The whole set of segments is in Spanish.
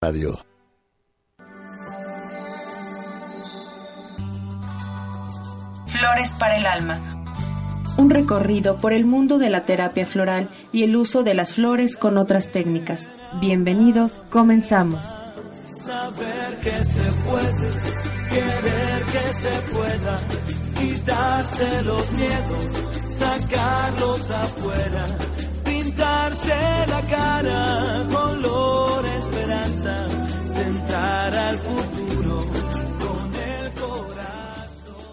Radio. Flores para el alma. Un recorrido por el mundo de la terapia floral y el uso de las flores con otras técnicas. Bienvenidos, comenzamos. Saber que se puede, querer que se pueda, quitarse los miedos, sacarlos afuera, pintarse la cara, color esperanza, futuro con el corazón.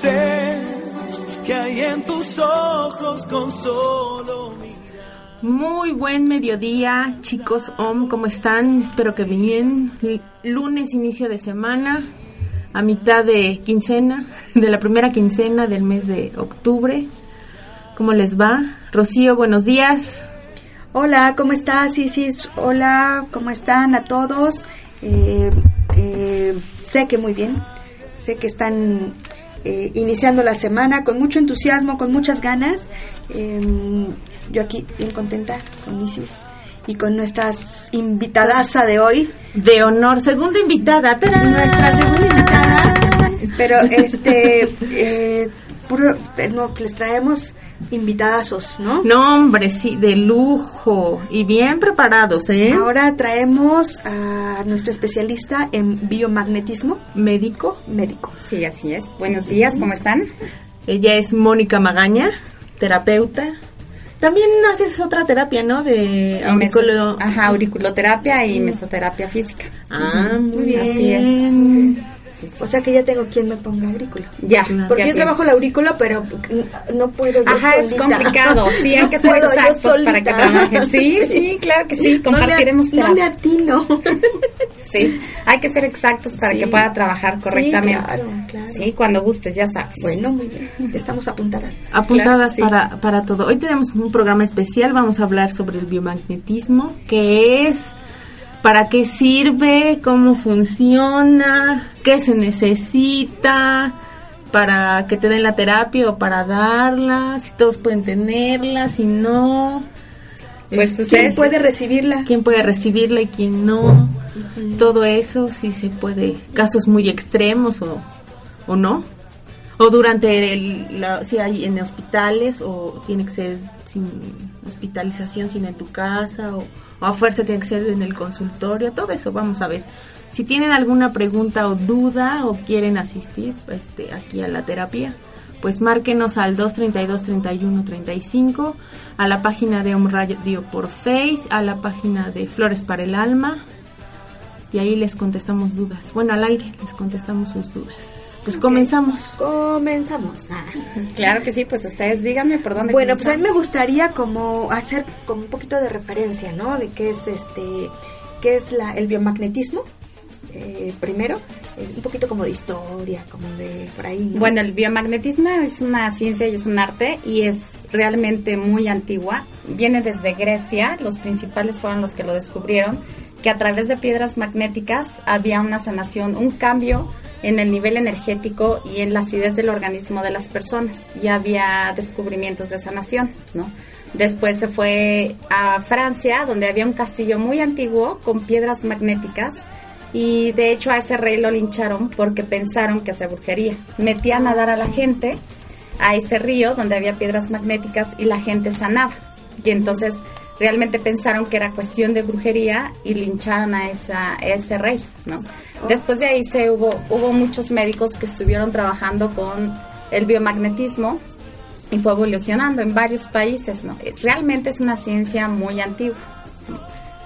Sé que hay en tus ojos con solo. Muy buen mediodía, chicos OM, ¿cómo están? Espero que bien. Lunes, inicio de semana, a mitad de quincena, de la primera quincena del mes de octubre. ¿Cómo les va? Rocío, buenos días. Hola, ¿cómo estás, Isis? Hola, ¿cómo están a todos? Eh, eh, sé que muy bien, sé que están eh, iniciando la semana con mucho entusiasmo, con muchas ganas. Eh, yo aquí bien contenta con Isis y con nuestras invitadaza de hoy. De honor, segunda invitada. ¡Tarán! Nuestra segunda invitada, pero este, eh, puro, eh, no, les traemos invitadazos, ¿no? No, hombre, sí, de lujo y bien preparados, ¿eh? Ahora traemos a nuestra especialista en biomagnetismo Médico. médico. Sí, así es. Buenos días, ¿cómo están? Ella es Mónica Magaña, terapeuta. También haces otra terapia, ¿no? De auriculo. Ajá, auriculoterapia y mesoterapia física. Ah, muy bien. Así es. Sí, sí. O sea que ya tengo quien me ponga aurículo. Ya. Porque ya yo tienes. trabajo la aurícula, pero no puedo yo Ajá, es complicado. Sí, hay No que ser exactos para que solita. trabajen. Sí, sí, claro que sí. Compartiremos no me, no me terapia. atino. Sí, hay que ser exactos para Sí. que pueda trabajar correctamente. Sí, claro, claro. Sí, cuando gustes, ya sabes. Bueno, muy bien. Ya estamos apuntadas. Apuntadas Claro, sí. para, para todo. Hoy tenemos un programa especial. Vamos a hablar sobre el biomagnetismo. ¿Qué es? ¿Para qué sirve? ¿Cómo funciona? ¿Qué se necesita? ¿Para que te den la terapia o para darla? Si todos pueden tenerla, si no. Pues ¿Quién puede recibirla? quién puede recibirla y quién no. Todo eso sí se puede, casos muy extremos o, o no. O durante el, la, si hay en hospitales o tiene que ser sin hospitalización, sino en tu casa o, o a fuerza tiene que ser en el consultorio. Todo eso vamos a ver. Si tienen alguna pregunta o duda o quieren asistir este, aquí a la terapia, pues márquenos al 232-3135, a la página de Om Radio por Face, a la página de Flores para el Alma, y ahí les contestamos dudas. Bueno, al aire les contestamos sus dudas. Pues comenzamos. Comenzamos. Ah. Claro que sí, pues ustedes díganme por dónde Bueno, pues a mí me gustaría como hacer como un poquito de referencia, ¿no? De qué es este, qué es la, el biomagnetismo. eh, primero, eh, un poquito como de historia, como de por ahí. ¿no? Bueno, el biomagnetismo es una ciencia y es un arte y es realmente muy antigua. Viene desde Grecia, los principales fueron los que lo descubrieron, que a través de piedras magnéticas había una sanación, un cambio en el nivel energético y en la acidez del organismo de las personas y había descubrimientos de sanación, ¿no? Después se fue a Francia, donde había un castillo muy antiguo con piedras magnéticas y de hecho a ese rey lo lincharon porque pensaron que hacía brujería. Metían a dar a la gente a ese río donde había piedras magnéticas y la gente sanaba. Y entonces realmente pensaron que era cuestión de brujería y lincharon a, esa, a ese rey, ¿no? Después de ahí se hubo, hubo muchos médicos que estuvieron trabajando con el biomagnetismo y fue evolucionando en varios países, ¿no? Realmente es una ciencia muy antigua.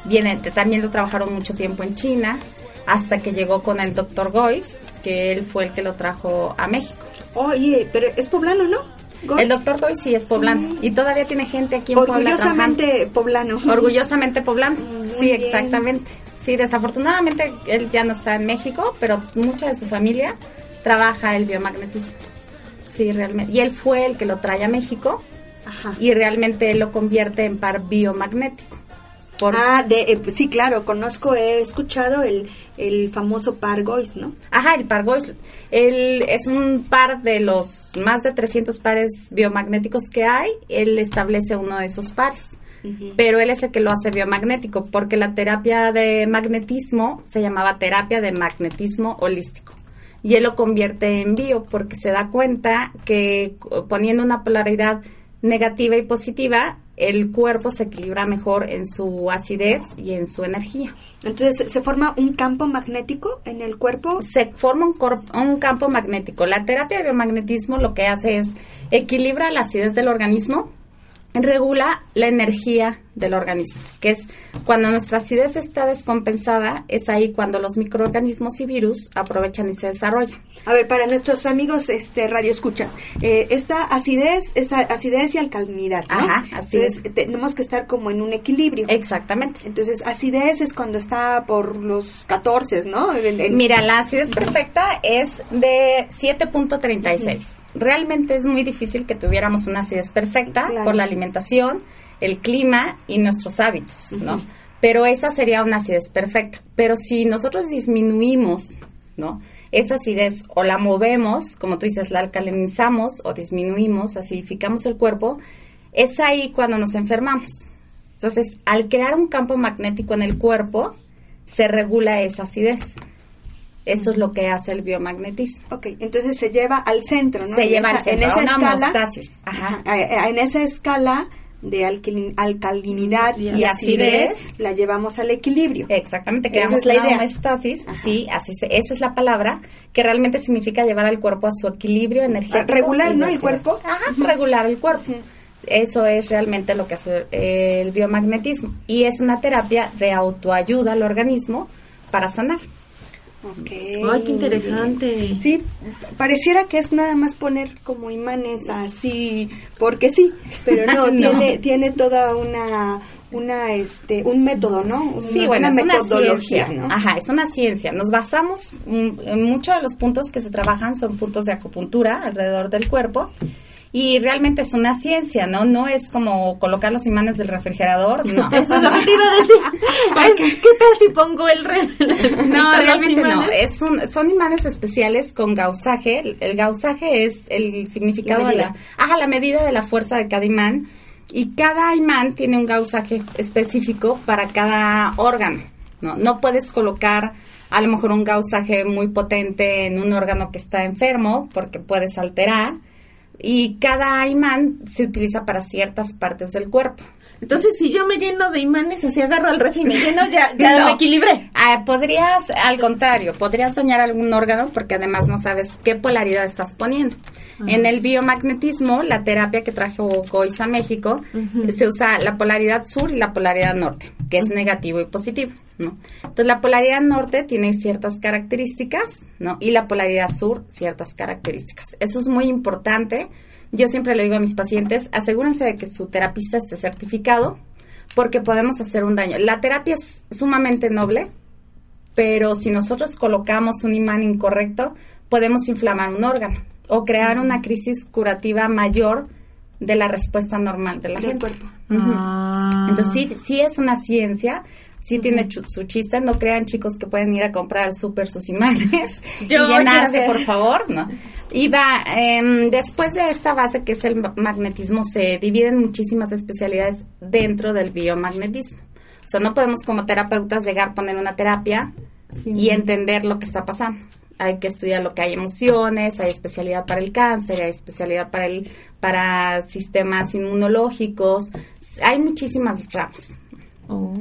Viene, también lo trabajaron mucho tiempo en China, hasta que llegó con el doctor Gois, que él fue el que lo trajo a México. Oye, pero es poblano, ¿no? El doctor Gois sí es poblano Sí. y todavía tiene gente aquí en Puebla Orgullosamente poblano. trabajando. Orgullosamente poblano. Muy sí, bien. exactamente. Sí, desafortunadamente él ya no está en México, pero mucha de su familia trabaja el biomagnetismo. Sí, realmente. Y él fue el que lo trae a México Ajá. y realmente él lo convierte en par biomagnético. Por, Ah, de, eh, sí, claro, conozco, he escuchado el, el famoso par Gois, ¿no? Ajá, el par Gois. Él es un par de los más de 300 pares biomagnéticos que hay. Él establece uno de esos pares. Pero él es el que lo hace biomagnético, porque la terapia de magnetismo se llamaba terapia de magnetismo holístico y él lo convierte en bio porque se da cuenta que poniendo una polaridad negativa y positiva, el cuerpo se equilibra mejor en su acidez y en su energía. Entonces, ¿se forma un campo magnético en el cuerpo? Se forma un, un campo magnético. La terapia de biomagnetismo lo que hace es equilibra la acidez del organismo regula la energía del organismo, que es cuando nuestra acidez está descompensada, es ahí cuando los microorganismos y virus aprovechan y se desarrollan. A ver, para nuestros amigos este radio escucha, eh, esta acidez es acidez y alcalinidad, ¿no? Ajá, así Entonces, tenemos que estar como en un equilibrio. Exactamente. Entonces, acidez es cuando está por los 14, ¿no? Mira, la acidez perfecta es de 7.36. Realmente es muy difícil que tuviéramos una acidez perfecta por la alimentación, el clima y nuestros hábitos, ¿no? Pero esa sería una acidez perfecta. Pero si nosotros disminuimos, ¿no? Esa acidez o la movemos, como tú dices, la alcalinizamos o disminuimos, acidificamos el cuerpo, es ahí cuando nos enfermamos. Entonces, al crear un campo magnético en el cuerpo, se regula esa acidez. Eso es lo que hace el biomagnetismo. Ok, entonces se lleva al centro, ¿no? Se lleva al centro, en esa una escala, Ajá. En esa escala de alcalinidad y, acidez, la llevamos al equilibrio. Exactamente, creamos la idea. homeostasis, sí, así se, esa es la palabra, que realmente significa llevar al cuerpo a su equilibrio energético. Regular, ¿no? El cuerpo. Ajá, regular el cuerpo. Eso es realmente lo que hace el biomagnetismo. Y es una terapia de autoayuda al organismo para sanar. Okay. Ay, qué interesante. Sí, pareciera que es nada más poner como imanes así, porque sí, pero no, tiene, tiene toda una una este un método, ¿no? sí, bueno, es metodología, ¿no? Ajá, es una ciencia. Nos basamos en muchos de los puntos que se trabajan son puntos de acupuntura alrededor del cuerpo y realmente es una ciencia, ¿no? No es como colocar los imanes del refrigerador, no. Eso es lo que te iba a decir. ¿Qué tal si pongo el refrigerador? No, realmente no. Es un, son imanes especiales con gausaje. El, gausaje es el significado de la... Ajá, la medida de la fuerza de cada imán. Y cada imán tiene un gausaje específico para cada órgano, ¿no? No puedes colocar a lo mejor un gausaje muy potente en un órgano que está enfermo porque puedes alterar y cada imán se utiliza para ciertas partes del cuerpo. Entonces, si yo me lleno de imanes, así agarro al refri, me lleno, ya, ya me equilibré. Ah, podrías, al contrario, podrías dañar algún órgano porque además no sabes qué polaridad estás poniendo. En el biomagnetismo, la terapia que trajo Goiz a México, se usa la polaridad sur y la polaridad norte, que es negativo y positivo. ¿No? Entonces la polaridad norte tiene ciertas características, ¿no? Y la polaridad sur ciertas características. Eso es muy importante. Yo siempre le digo a mis pacientes, asegúrense de que su terapista esté certificado porque podemos hacer un daño. La terapia es sumamente noble, pero si nosotros colocamos un imán incorrecto, podemos inflamar un órgano o crear una crisis curativa mayor de la respuesta normal de la gente. cuerpo. Ah. Entonces sí, sí es una ciencia sí tiene su chiste. No crean, chicos, que pueden ir a comprar al súper sus imanes y llenarse, por favor, ¿no? Y va, em, después de esta base que es el magnetismo, se dividen muchísimas especialidades dentro del biomagnetismo. O sea, no podemos como terapeutas llegar a poner una terapia y entender lo que está pasando. Hay que estudiar lo que hay emociones, hay especialidad para el cáncer, hay especialidad para el para sistemas inmunológicos, hay muchísimas ramas. Oh.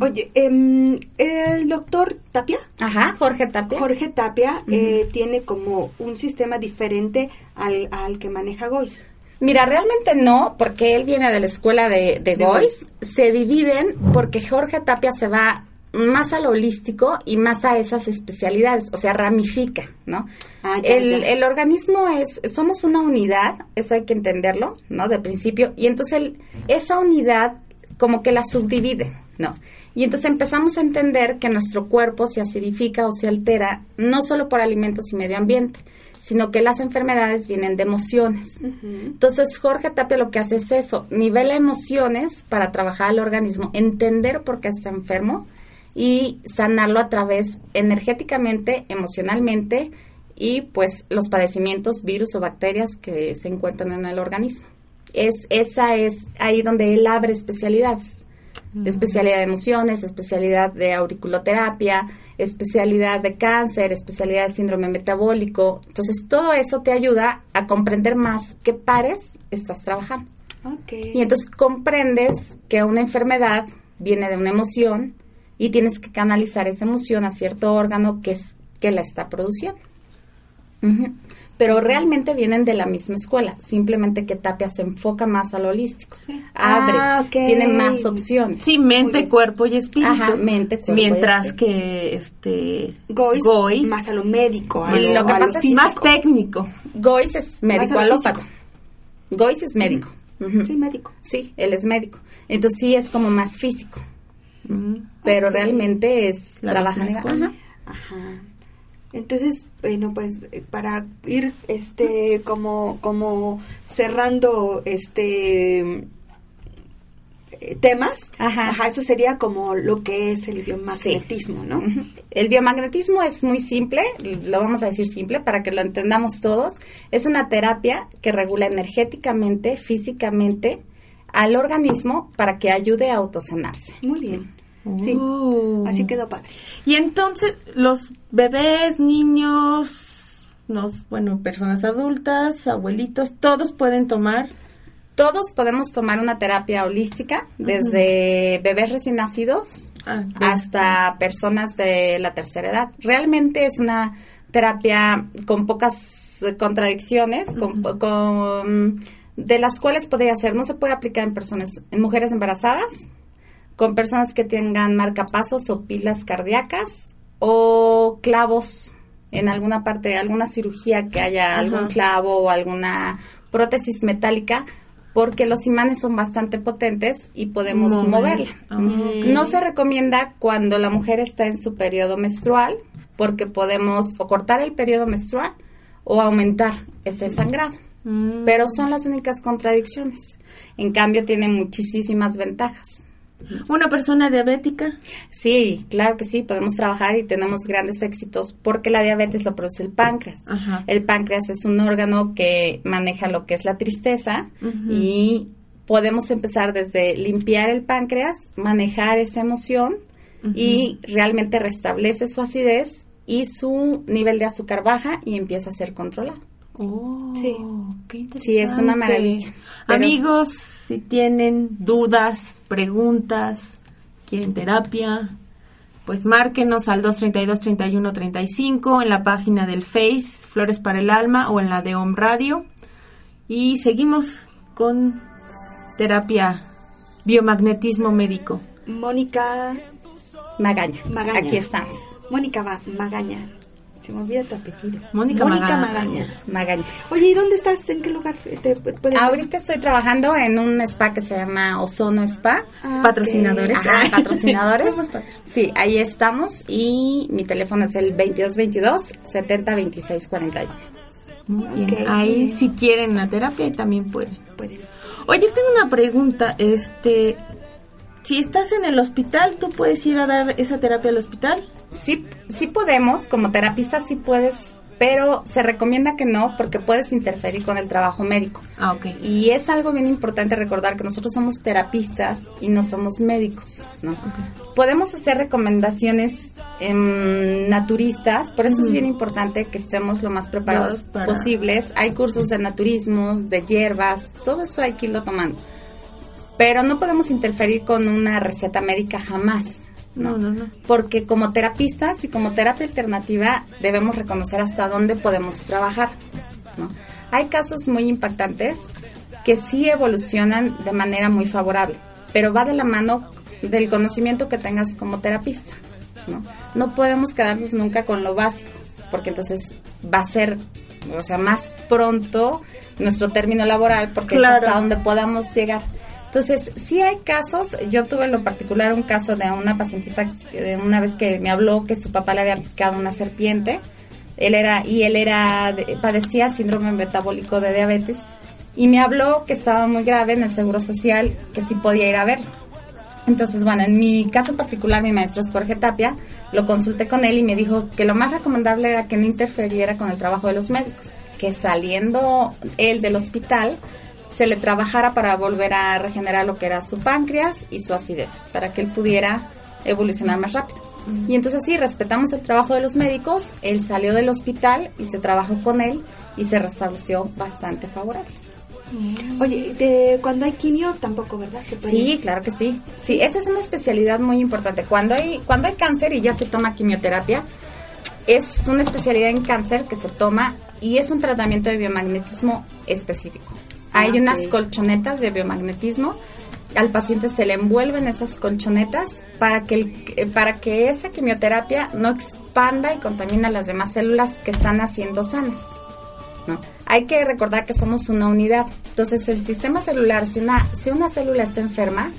Oye, em, el doctor Tapia. Ajá, Jorge Tapia. Jorge Tapia eh, tiene como un sistema diferente al, al que maneja Gois. Mira, realmente no, porque él viene de la escuela de, de, Gois. Se dividen porque Jorge Tapia se va más a lo holístico y más a esas especialidades, o sea, ramifica, ¿no? Ah, el, el, organismo es, somos una unidad, eso hay que entenderlo, ¿no? De principio, y entonces el, esa unidad como que la subdivide, ¿no? Y entonces empezamos a entender que nuestro cuerpo se acidifica o se altera no solo por alimentos y medio ambiente, sino que las enfermedades vienen de emociones. Entonces Jorge Tapia lo que hace es eso, nivela emociones para trabajar al organismo, entender por qué está enfermo y sanarlo a través energéticamente, emocionalmente y pues los padecimientos, virus o bacterias que se encuentran en el organismo. Es, esa es ahí donde él abre especialidades. Especialidad de emociones, especialidad de auriculoterapia, especialidad de cáncer, especialidad de síndrome metabólico. Entonces, todo eso te ayuda a comprender más qué pares estás trabajando. Y entonces comprendes que una enfermedad viene de una emoción y tienes que canalizar esa emoción a cierto órgano que es que la está produciendo. Pero realmente vienen de la misma escuela, simplemente que Tapia se enfoca más a lo holístico. Abre, Ah, tiene más opciones. Sí, mente, cuerpo y espíritu. Ajá, mente, cuerpo y Mientras espíritu. que este Gois, Gois, más a lo médico, a Y lo, lo que a lo pasa es- físico. más técnico. Gois es médico lo alópata. Gois es médico. Sí, médico. Sí, él es médico. Entonces sí es como más físico, Mm. pero realmente es La trabaja misma en- escuela. ajá. Ajá. Entonces, bueno, pues eh, para ir este como como cerrando este eh, temas, Ajá. eso sería como lo que es el biomagnetismo, ¿no? Ujú. El biomagnetismo es muy simple, lo vamos a decir simple para que lo entendamos todos. Es una terapia que regula energéticamente, físicamente al organismo para que ayude a autosanarse. Muy bien. Sí. Oh. Así quedó padre. Y entonces los bebés, niños, nos, bueno, personas adultas, abuelitos, todos pueden tomar. Todos podemos tomar una terapia holística, desde bebés recién nacidos ah, hasta personas de la tercera edad. Realmente es una terapia con pocas contradicciones, con, con- de las cuales podría ser, no se puede aplicar en personas, en mujeres embarazadas, con personas que tengan marcapasos o pilas cardíacas o clavos en alguna parte, alguna cirugía que haya Ajá. algún clavo o alguna prótesis metálica, porque los imanes son bastante potentes y podemos Mover. moverla. Ah. No se recomienda cuando la mujer está en su periodo menstrual, porque podemos o cortar el periodo menstrual o aumentar ese sangrado. Mm. Pero son las únicas contradicciones. En cambio, tiene muchísimas ventajas. Una persona diabética. Sí, claro que sí, podemos trabajar y tenemos grandes éxitos porque la diabetes lo produce el páncreas. Ajá. El páncreas es un órgano que maneja lo que es la tristeza y podemos empezar desde limpiar el páncreas, manejar esa emoción y realmente restablece su acidez y su nivel de azúcar baja y empieza a ser controlado. Oh, Sí. qué interesante. Sí, es una maravilla. Pero- Amigos, si tienen dudas, preguntas, quieren terapia, pues márquenos al 232-3135 en la página del Face, Flores para el Alma, o en la de Home Radio. Y seguimos con terapia biomagnetismo médico. Mónica Magaña. Magaña. Aquí estamos. Mónica Ma- Magaña. Se me olvida tu apellido. Mónica Magaña. Magaña. Magaña. Oye, ¿y dónde estás? ¿En qué lugar te pu- pueden Ahorita estoy trabajando en un spa que se llama Ozono Spa. Ah. Patrocinadores. Ajá, patrocinadores. Sí, ahí estamos y mi teléfono es el 2222 70 26 41. Muy bien. Ok. Ahí si quieren la terapia también pueden. Pueden. Oye, tengo una pregunta. Este, si estás en el hospital, ¿tú puedes ir a dar esa terapia al hospital? Sí, sí podemos, como terapista sí puedes, pero se recomienda que no porque puedes interferir con el trabajo médico. Ah, ok. Y es algo bien importante recordar que nosotros somos terapistas y no somos médicos, ¿no? Podemos hacer recomendaciones em, naturistas, por eso es bien importante que estemos lo más preparados Para- posibles. Hay cursos de naturismos, de hierbas, todo eso hay que irlo tomando. Pero no podemos interferir con una receta médica jamás. No, no, no. Porque como terapistas y como terapia alternativa debemos reconocer hasta dónde podemos trabajar. ¿no? Hay casos muy impactantes que sí evolucionan de manera muy favorable, pero va de la mano del conocimiento que tengas como terapista. No, no podemos quedarnos nunca con lo básico, porque entonces va a ser, o sea, más pronto nuestro término laboral, porque Claro. es hasta donde podamos llegar. Entonces, sí hay casos, yo tuve en lo particular un caso de una pacientita de una vez que me habló que su papá le había picado una serpiente, él era y él era de- padecía síndrome metabólico de diabetes y me habló que estaba muy grave en el seguro social, que sí podía ir a verlo. Entonces, bueno, en mi caso particular, mi maestro es Jorge Tapia, lo consulté con él y me dijo que lo más recomendable era que no interferiera con el trabajo de los médicos, que saliendo él del hospital se le trabajara para volver a regenerar lo que era su páncreas y su acidez, para que él pudiera evolucionar más rápido. Y entonces sí, respetamos el trabajo de los médicos, él salió del hospital y se trabajó con él y se restableció bastante favorable. Oye, de, cuando hay quimio tampoco, ¿verdad? Sí, claro que sí. Sí, esta es una especialidad muy importante. Cuando hay, cuando hay cáncer y ya se toma quimioterapia, es una especialidad en cáncer que se toma y es un tratamiento de biomagnetismo específico. Hay ah, unas colchonetas de biomagnetismo. Al paciente se le envuelven esas colchonetas para que, el, para que esa quimioterapia no expanda y contamine a las demás células que están haciendo sanas. ¿no? Hay que recordar que somos una unidad. Entonces, el sistema celular, si una, si una célula está enferma,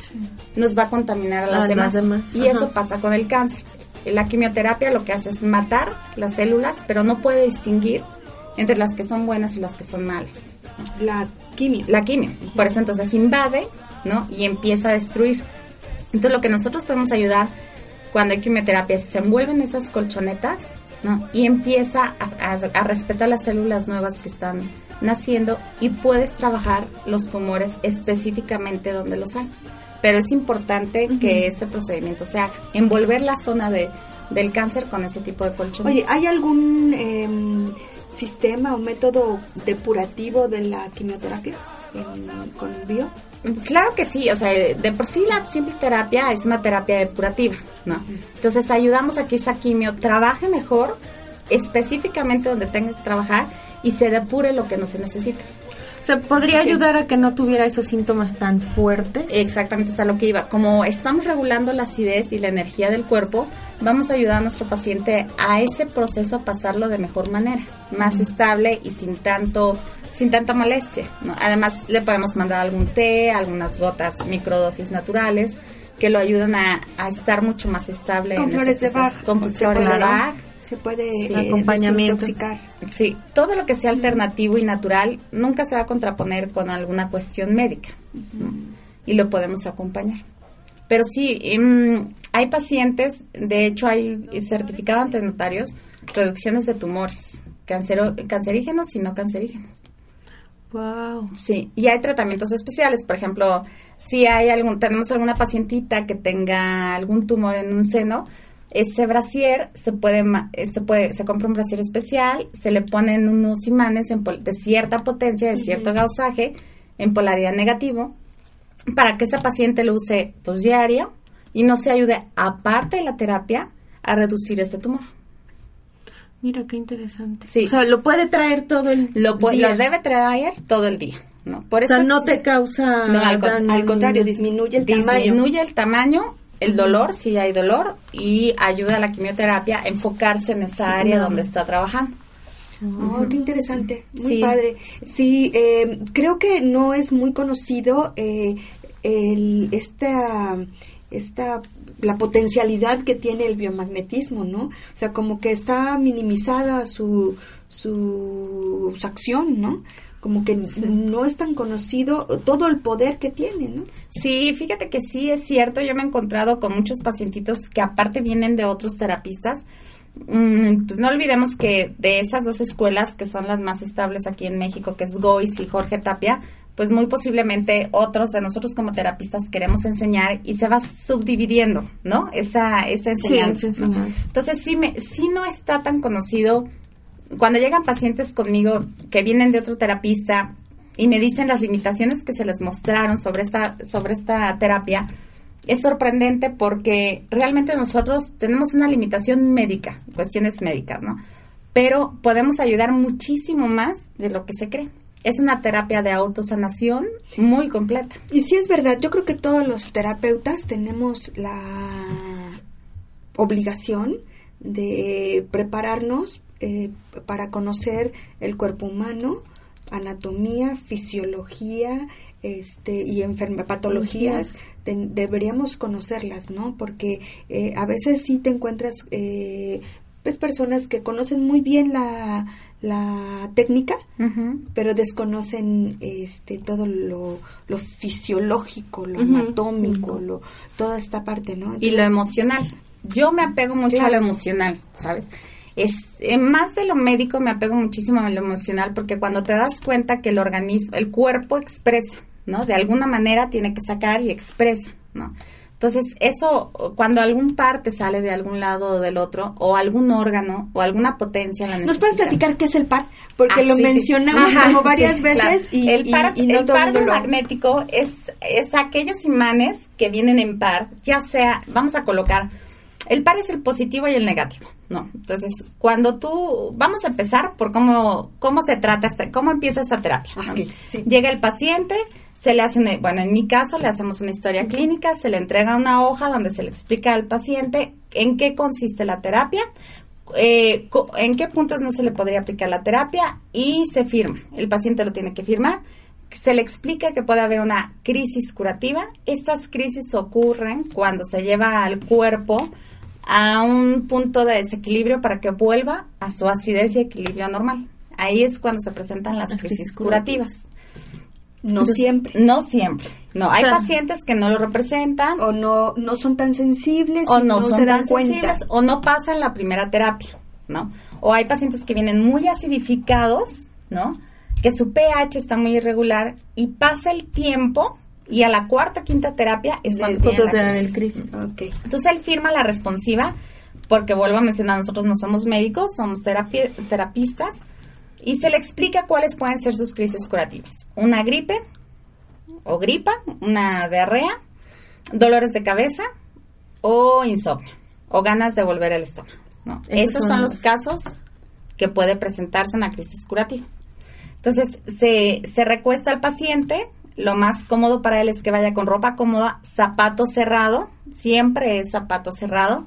nos va a contaminar a las, demás. Y eso pasa con el cáncer. La quimioterapia lo que hace es matar las células, pero no puede distinguir entre las que son buenas y las que son malas. La quimio. La quimio. Por eso entonces invade, ¿no? Y empieza a destruir. Entonces lo que nosotros podemos ayudar cuando hay quimioterapia es se envuelven esas colchonetas y empieza a, respetar las células nuevas que están naciendo y puedes trabajar los tumores específicamente donde los hay. Pero es importante que ese procedimiento se haga, envolver la zona de, del cáncer con ese tipo de colchón. Oye, ¿hay algún em, sistema o método depurativo de la quimioterapia con bio? Claro que sí, o sea, de por sí la simple terapia es una terapia depurativa, ¿no? Entonces ayudamos a que esa quimio trabaje mejor, específicamente donde tenga que trabajar y se depure lo que no se necesita. O sea, podría ayudar a que no tuviera esos síntomas tan fuertes. Exactamente, es a lo que iba. Como estamos regulando la acidez y la energía del cuerpo, vamos a ayudar a nuestro paciente a ese proceso a pasarlo de mejor manera, más estable y sin tanto sin tanta molestia. Además, le podemos mandar algún té, algunas gotas, microdosis naturales, que lo ayudan a, estar mucho más estable. Con flores de Bach. Con flores de Bach. Se puede sí, eh, acompañamiento. Sí, todo lo que sea alternativo y natural nunca se va a contraponer con alguna cuestión médica. Y lo podemos acompañar. Pero sí, em, hay pacientes, de hecho hay certificado ante notarios, reducciones de tumores, cancerígenos y no cancerígenos. Wow. Sí, y hay tratamientos especiales, por ejemplo, si hay algún tenemos alguna pacientita que tenga algún tumor en un seno, ese brasier se puede se puede se compra un brasier especial, se le ponen unos imanes de cierta potencia, de cierto gausaje en polaridad negativo para que esa paciente lo use pues diario y no se ayude aparte de la terapia a reducir ese tumor. Mira qué interesante. Sí. O sea, lo puede traer todo el lo día. Lo debe traer todo el día. ¿no? Por eso o sea, no te causa. No, al, contrario, disminuye el tamaño. Disminuye el tamaño, el dolor, si hay dolor, y ayuda a la quimioterapia a enfocarse en esa área donde está trabajando. Oh, qué interesante, muy padre. Sí, eh, creo que no es muy conocido eh, el, esta, esta la potencialidad que tiene el biomagnetismo, ¿no? O sea, como que está minimizada su, su, acción, ¿no? Como que no es tan conocido todo el poder que tiene, ¿no? Sí, fíjate que sí es cierto. Yo me he encontrado con muchos pacientitos que aparte vienen de otros terapistas. Mm, pues no olvidemos que de esas dos escuelas que son las más estables aquí en México, que es Gois y Jorge Tapia, pues muy posiblemente otros de nosotros como terapistas queremos enseñar y se va subdividiendo, ¿no? Esa, esa enseñanza. Entonces sí, me, sí no está tan conocido. Cuando llegan pacientes conmigo que vienen de otro terapista y me dicen las limitaciones que se les mostraron sobre esta, sobre esta terapia, es sorprendente porque realmente nosotros tenemos una limitación médica, cuestiones médicas, ¿no? Pero podemos ayudar muchísimo más de lo que se cree es una terapia de autosanación muy completa. Y sí es verdad, yo creo que todos los terapeutas tenemos la obligación de prepararnos eh, para conocer el cuerpo humano, anatomía, fisiología este, y enfermedades, patologías, deberíamos conocerlas, ¿no? Porque eh, a veces sí te encuentras eh, pues personas que conocen muy bien la, la técnica, pero desconocen este todo lo, lo fisiológico, lo anatómico, lo, toda esta parte, ¿no? y lo emocional. Yo me apego mucho Claro. a lo emocional, ¿sabes? Es eh, más de lo médico me apego muchísimo a lo emocional porque cuando te das cuenta que el organismo, el cuerpo expresa, ¿no? De alguna manera tiene que sacar y expresa, ¿no? Entonces, eso, cuando algún parte sale de algún lado o del otro, o algún órgano, o alguna potencia la ¿Nos puedes platicar qué es el par? Porque Ah, lo sí, sí. mencionamos Ajá, como varias sí, veces claro. y, el par, y no el par magnético es, es aquellos imanes que vienen en par, ya sea, vamos a colocar, el par es el positivo y el negativo, ¿no? Entonces, cuando tú, vamos a empezar por cómo, cómo se trata, esta, cómo empieza esta terapia. sí. Llega el paciente, se le hace, una- bueno, en mi caso le hacemos una historia clínica, se le entrega una hoja donde se le explica al paciente en qué consiste la terapia, eh, en qué puntos no se le podría aplicar la terapia y se firma. El paciente lo tiene que firmar. Se le explica que puede haber una crisis curativa. Estas crisis ocurren cuando se lleva al cuerpo a un punto de desequilibrio para que vuelva a su acidez y equilibrio normal. Ahí es cuando se presentan las crisis curativas. No siempre. No siempre. No, hay O sea, pacientes que no lo representan O no, no son tan sensibles o no, no, son se dan tan cuenta. sensibles o no pasan la primera terapia, ¿no? O hay pacientes que vienen muy acidificados, ¿no? Que su pH está muy irregular y pasa el tiempo y a la cuarta, quinta terapia es cuando tienen la el crisis. crisis. Ok. Entonces él firma la responsiva porque vuelvo a mencionar, nosotros no somos médicos, somos terapi- terapistas y se le explica cuáles pueden ser sus crisis curativas. Una gripe o gripa, una diarrea, dolores de cabeza o insomnio o ganas de volver al estómago. ¿no? Esos son los casos que puede presentarse una crisis curativa. Entonces, se, se recuesta al paciente. Lo más cómodo para él es que vaya con ropa cómoda, zapato cerrado, siempre es zapato cerrado.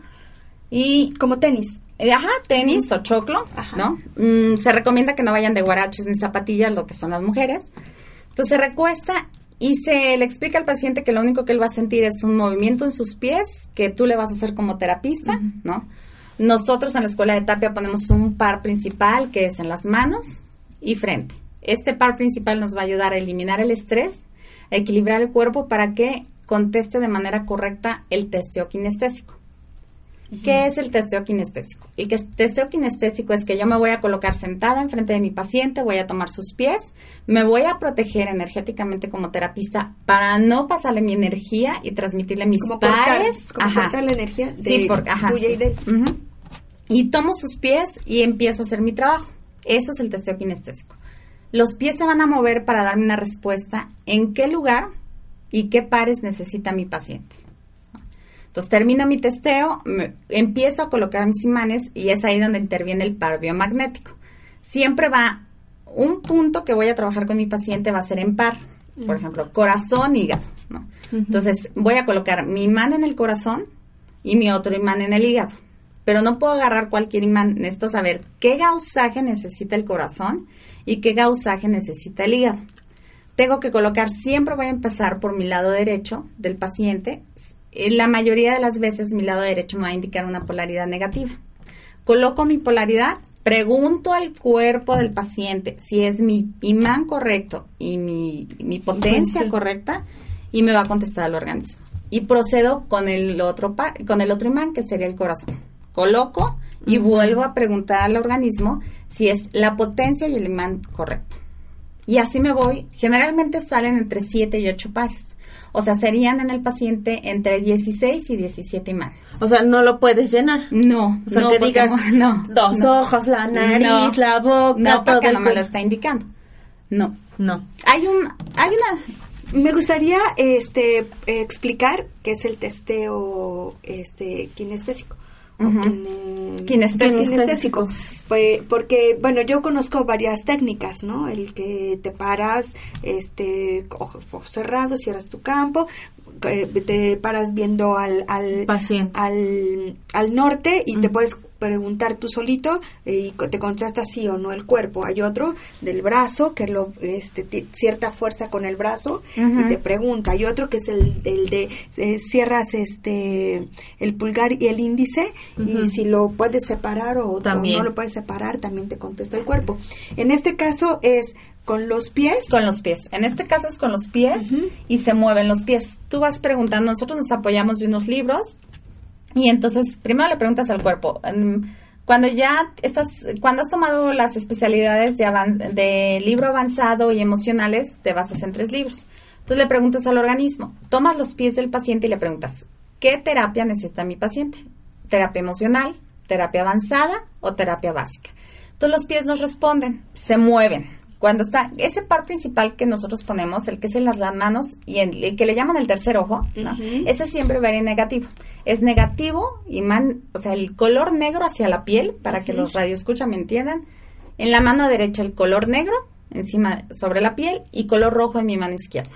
Y, Como tenis. Eh, ajá, tenis o choclo, Ajá. ¿no? Mm, se recomienda que no vayan de guaraches ni zapatillas, lo que son las mujeres. Entonces se recuesta y se le explica al paciente que lo único que él va a sentir es un movimiento en sus pies que tú le vas a hacer como terapista, ¿no? Nosotros en la escuela de Tapia ponemos un par principal que es en las manos y frente. Este par principal nos va a ayudar a eliminar el estrés, a equilibrar el cuerpo para que conteste de manera correcta el testeo kinestésico. ¿Qué es el testeo kinestésico? El que- testeo kinestésico es que yo me voy a colocar sentada enfrente de mi paciente, voy a tomar sus pies, me voy a proteger energéticamente como terapista para no pasarle mi energía y transmitirle mis Como pares. como Ajá. cortar la energía de Sí, ajá, tuya sí. y de él. Y tomo sus pies y empiezo a hacer mi trabajo. Eso es el testeo kinestésico. Los pies se van a mover para darme una respuesta en qué lugar y qué pares necesita mi paciente. Entonces termino mi testeo, me- empiezo a colocar mis imanes y es ahí donde interviene el par biomagnético. Siempre va, un punto que voy a trabajar con mi paciente va a ser en par. Por ejemplo, corazón, hígado. ¿no? Entonces voy a colocar mi imán en el corazón y mi otro imán en el hígado. Pero no puedo agarrar cualquier imán, necesito saber qué gausaje necesita el corazón y qué gausaje necesita el hígado. Tengo que colocar, siempre voy a empezar por mi lado derecho del paciente. En la mayoría de las veces mi lado derecho me va a indicar una polaridad negativa. Coloco mi polaridad, pregunto al cuerpo del paciente si es mi imán correcto y mi, mi potencia Sí. correcta y me va a contestar el organismo. Y procedo con el otro con el otro imán que sería el corazón. Coloco y vuelvo a preguntar al organismo si es la potencia y el imán correcto. Y así me voy. Generalmente salen entre 7 y 8 pares. O sea, serían en el paciente entre 16 y 17 imanes. O sea, no lo puedes llenar. No, O sea, no, que digas no, dos no. ojos, la nariz, No. la boca, No, todo porque el no me lo está indicando. No. No. Hay un, hay una, Me gustaría este explicar qué es el testeo este kinestésico. Kine- Kinestésico. kinestésico. Pues, porque, bueno, yo conozco varias técnicas, ¿no? El que te paras, este, ojos, ojos cerrados, cierras tu campo, eh, te paras viendo al, al Paciente. al, al norte y te puedes preguntar tú solito eh, y te contesta sí o no el cuerpo. Hay otro del brazo que lo este cierta fuerza con el brazo y te pregunta. Hay otro que es el, el de eh, cierras este el pulgar y el índice y si lo puedes separar o, o no lo puedes separar también te contesta el cuerpo. En este caso es con los pies. Con los pies. En este caso es con los pies y se mueven los pies. Tú vas preguntando, nosotros nos apoyamos de unos libros y entonces primero le preguntas al cuerpo. em, Cuando ya estás, cuando has tomado las especialidades de, avan- de libro avanzado y emocionales, te basas en tres libros. Entonces le preguntas al organismo, tomas los pies del paciente y le preguntas, ¿qué terapia necesita mi paciente? ¿Terapia emocional, terapia avanzada o terapia básica? Entonces los pies nos responden, se mueven. Cuando está ese par principal que nosotros ponemos, el que es en las, las manos y en- el que le llaman el tercer ojo, ¿no? Ese siempre va a ir en negativo. Es negativo y man, o sea, el color negro hacia la piel, para que los radioescuchas me entiendan. En la mano derecha el color negro encima sobre la piel y color rojo en mi mano izquierda.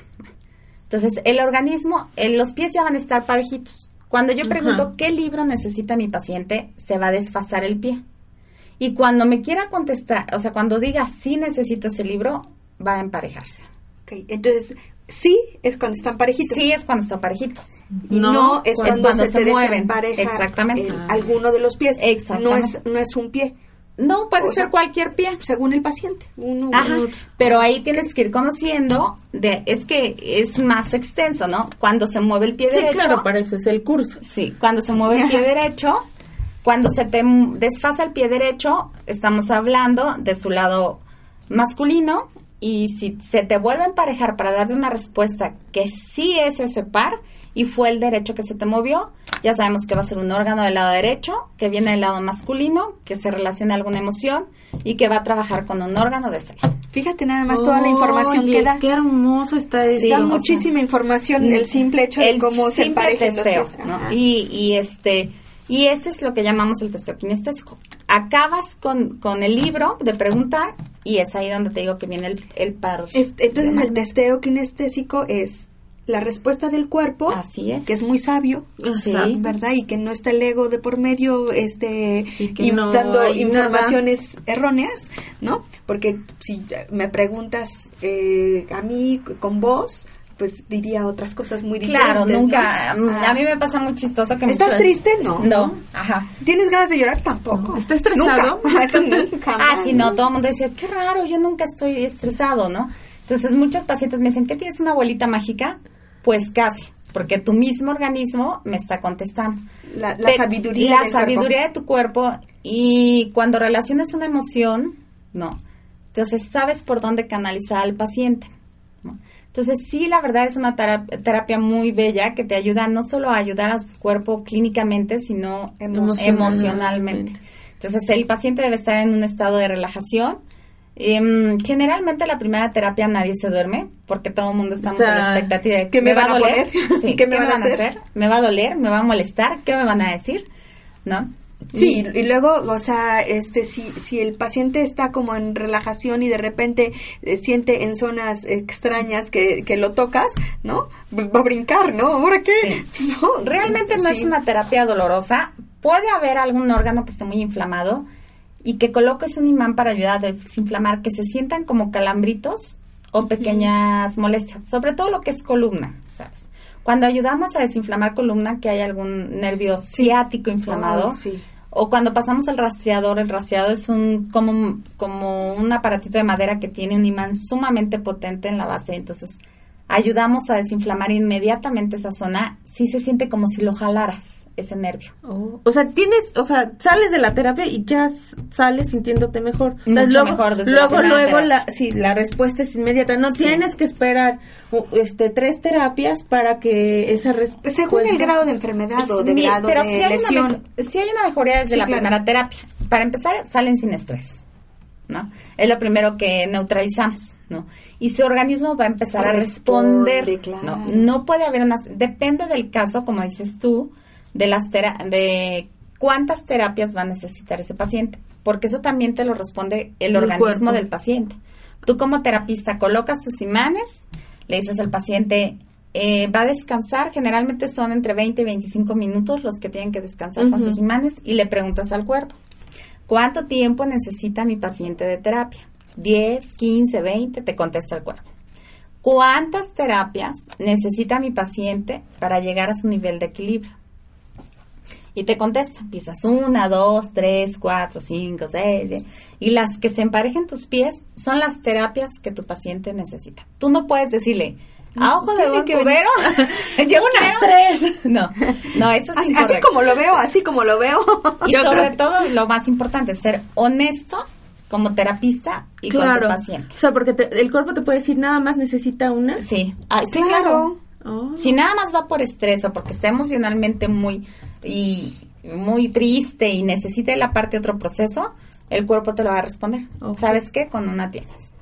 Entonces, el organismo, los pies ya van a estar parejitos. Cuando yo pregunto qué libro necesita mi paciente, se va a desfasar el pie. Y cuando me quiera contestar, o sea, cuando diga sí necesito ese libro, va a emparejarse. Ok, Entonces, sí es cuando están parejitos. Sí es cuando están parejitos. Y no, No, es es cuando, cuando se, se te mueven. Exactamente. el- Ah. alguno de los pies. Exactamente. No es, no es un pie, No, puede O sea, ser cualquier pie. según el paciente. Uno, Ajá, uno- pero ahí tienes que ir conociendo, de, es que es más extenso, ¿no? Cuando se mueve el pie Sí, derecho. claro, para eso es el curso. Sí, cuando se mueve el pie derecho, cuando se te desfasa el pie derecho, estamos hablando de su lado masculino y si se te vuelve a emparejar para darte una respuesta que sí es ese par y fue el derecho que se te movió, ya sabemos que va a ser un órgano del lado derecho, que viene del lado masculino, que se relaciona a alguna emoción y que va a trabajar con un órgano de ese lado. Fíjate nada más toda la información Oye, que da. Qué hermoso está Sí, da o sea, muchísima información el simple hecho de el cómo se emparejan los testeo, pies. Y, y este y ese es lo que llamamos el testeo kinestésico. Acabas con, con el libro de preguntar y es ahí donde te digo que viene el, el par. Entonces el testeo kinestésico es la respuesta del cuerpo, Así es. que es muy sabio, Sí. ¿verdad? Y que no está el ego de por medio, este, Y no dando informaciones erróneas, ¿no? Porque si me preguntas eh, a mí con vos, pues diría otras cosas muy diferentes. Claro, nunca. mm, Ah. A mí me pasa muy chistoso que me ¿Estás triste? No. No, ajá. ¿Tienes ganas de llorar? Tampoco. ¿Está estresado? Nunca. Ah, sí, no, todo el mundo decía, qué raro, yo nunca estoy estresado, ¿no? Entonces, muchos pacientes me dicen, ¿qué tienes una abuelita mágica? Pues casi, porque tu mismo organismo me está contestando. La, la Pero sabiduría. la del sabiduría cuerpo. de tu cuerpo y cuando relacionas una emoción, no. Entonces sabes por dónde canalizar al paciente. ¿no? Entonces sí, la verdad es una tera- terapia muy bella que te ayuda no solo a ayudar a su cuerpo clínicamente, sino Emocionalmente. emocionalmente. Entonces el paciente debe estar en un estado de relajación. Em, generalmente la primera terapia nadie se duerme porque todo el mundo estamos a la expectativa de ¿Qué me va van a doler? Sí, ¿Qué me van a hacer? ¿Me va a doler? ¿Me va a molestar? ¿Qué me van a decir? ¿No? Sí, y luego, o sea, este, si, si el paciente está como en relajación y de repente eh, siente en zonas extrañas que, que lo tocas, ¿no? Pues va a brincar, ¿no? ¿Ahora qué? No, Realmente no es una terapia dolorosa. Puede haber algún órgano que esté muy inflamado y que coloques un imán para ayudar a desinflamar, que se sientan como calambritos o pequeñas molestias, sobre todo lo que es columna, ¿sabes? Cuando ayudamos a desinflamar columna, que hay algún nervio ciático inflamado, sí. o cuando pasamos al rastreador, el rastreador es un como, como un aparatito de madera que tiene un imán sumamente potente en la base, entonces ayudamos a desinflamar inmediatamente esa zona, sí se siente como si lo jalaras, ese nervio. Oh, O sea, tienes, o sea, sales de la terapia y ya sales sintiéndote mejor. O sea, Mucho luego, mejor desde la luego, primera luego la, sí, la respuesta es inmediata. No Sí. tienes que esperar, este, tres terapias para que esa respuesta. Según el grado de enfermedad o de Mi- grado pero de sí hay, una lesión. mejo- sí hay una mejoría desde Sí, la claro. primera terapia. Para empezar, salen sin estrés, ¿no? Es lo primero que neutralizamos, ¿no? Y su organismo va a empezar a Responde, responder. claro. No, no puede haber una... Depende del caso, como dices tú, de las tera- de cuántas terapias va a necesitar ese paciente, porque eso también te lo responde el, El organismo cuerpo. del paciente. Tú como terapista colocas tus imanes, le dices al paciente, eh, va a descansar, generalmente son entre 20 y 25 minutos los que tienen que descansar con sus imanes y le preguntas al cuerpo, ¿Cuánto tiempo necesita mi paciente de terapia? 10, 15, 20, te contesta el cuerpo. ¿Cuántas terapias necesita mi paciente para llegar a su nivel de equilibrio? Y te contesta, una, dos, tres, cuatro, cinco, seis, diez. y las que se emparejen tus pies son las terapias que tu paciente necesita. Tú no puedes decirle, a ojo de buen cubero, yo Unas quiero- tres. No, no, eso es Así, así como lo veo, así como lo veo. Y Yo sobre creo- todo, lo más importante, ser honesto como terapista y con claro. tu paciente. O sea, porque te- el cuerpo te puede decir nada más necesita una. Sí, Ah, sí, Claro. claro. Oh. Si nada más va por estrés o porque está emocionalmente muy y muy triste y necesita de la parte otro proceso, el cuerpo te lo va a responder. ¿Sabes qué? Con una tienes.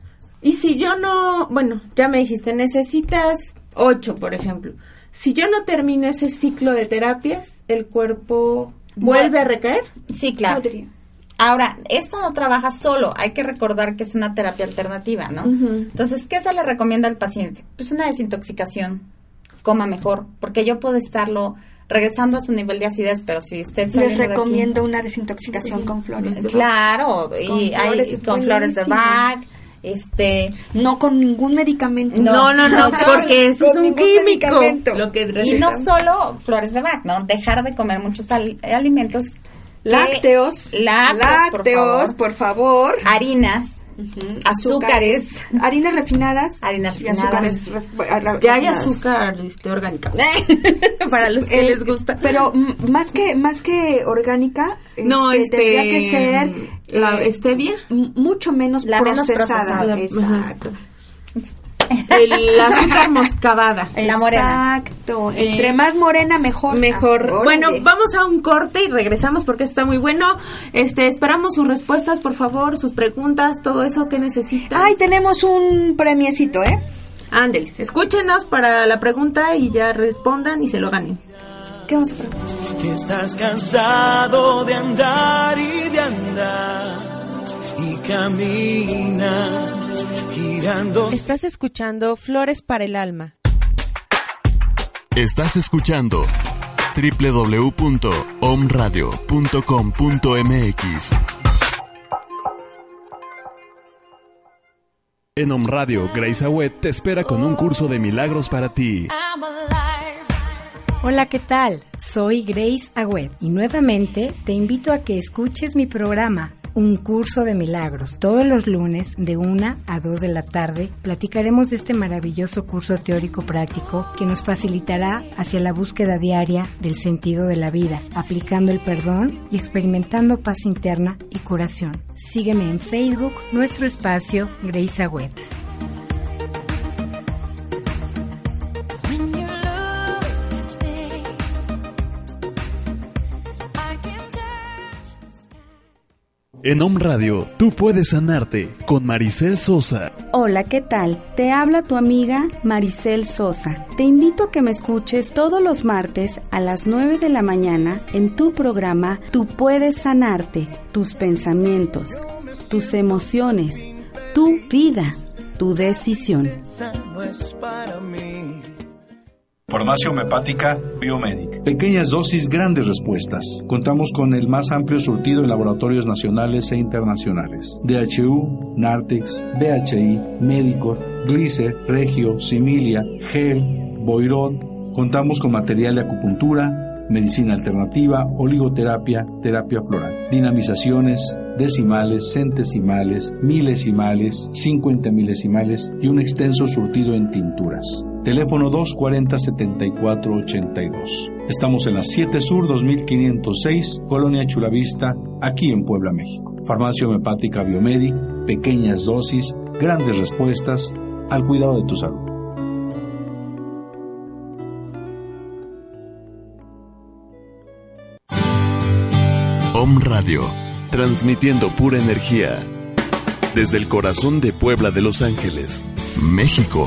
Y si yo no, bueno, ya me dijiste, necesitas ocho, por ejemplo. Si yo no termino ese ciclo de terapias, el cuerpo vuelve a recaer. Sí, claro. Podría. Ahora, esto no trabaja solo, hay que recordar que es una terapia alternativa, ¿no? Entonces, ¿qué se le recomienda al paciente? Pues una desintoxicación, coma mejor, porque yo puedo estarlo regresando a su nivel de acidez, pero si usted Les de aquí- recomiendo una desintoxicación con flores. Claro, y Con hay flores con flores de. Bach, este, No con ningún medicamento. No, no, no, porque eso es un químico. Lo que y no solo flores de Bach, ¿no? Dejar de comer muchos al- alimentos Lácteos. lácteos, por lácteos, favor. por favor. harinas, Ujú, azúcares, Harinas refinadas. Harinas y refinadas. azúcares ref- ah, ra- Ya hay azúcar este, orgánica. Para los que Eh, les gusta. Pero más que más que orgánica, no, este. tendría que ser La eh, stevia. mucho menos La menos procesada. procesada. Exacto. El azúcar moscavada. La morena. Exacto. Eh, Entre más morena mejor. Mejor. Órale. Bueno, vamos a un corte y regresamos porque está muy bueno. Este, esperamos sus respuestas, por favor, sus preguntas, todo eso que necesitan. Ay, tenemos un premiecito, ¿eh? Ándeles, escúchenos para la pregunta y ya respondan y se lo ganen. ¿Qué vamos a preguntar? que estás cansado de andar y de andar camina girando Estás escuchando Flores para el Alma. Estás escuchando www.omradio.com.mx En Om Radio, Grace Awet te espera con un curso de milagros para ti. Hola, ¿qué tal? Soy Grace Agüed y nuevamente te invito a que escuches mi programa, Un Curso de Milagros. Todos los lunes de 1 a 2 de la tarde platicaremos de este maravilloso curso teórico práctico que nos facilitará hacia la búsqueda diaria del sentido de la vida, aplicando el perdón y experimentando paz interna y curación. Sígueme en Facebook, nuestro espacio Grace Agüed. En Om Radio, tú puedes sanarte con Maricel Sosa. Hola, ¿qué tal? Te habla tu amiga Maricel Sosa. Te invito a que me escuches todos los martes a las 9 de la mañana en tu programa Tú puedes sanarte, tus pensamientos, tus emociones, tu vida, tu decisión. no es para mí. Farmacia homeopática Biomedic. Pequeñas dosis, grandes respuestas. Contamos con el más amplio surtido en laboratorios nacionales e internacionales. DHU, Nartex, BHI, Medicor, Glicer, Regio, Similia, Gel, Boirón. Contamos con material de acupuntura, medicina alternativa, oligoterapia, terapia floral, dinamizaciones, decimales, centesimales, milesimales, 50 milesimales y un extenso surtido en tinturas. Teléfono 240-7482. Estamos en la 7 Sur 2506, Colonia Chulavista, aquí en Puebla, México. Farmacia homeopática Biomedic, pequeñas dosis, grandes respuestas al cuidado de tu salud. Om Radio, transmitiendo pura energía. Desde el corazón de Puebla de Los Ángeles, México,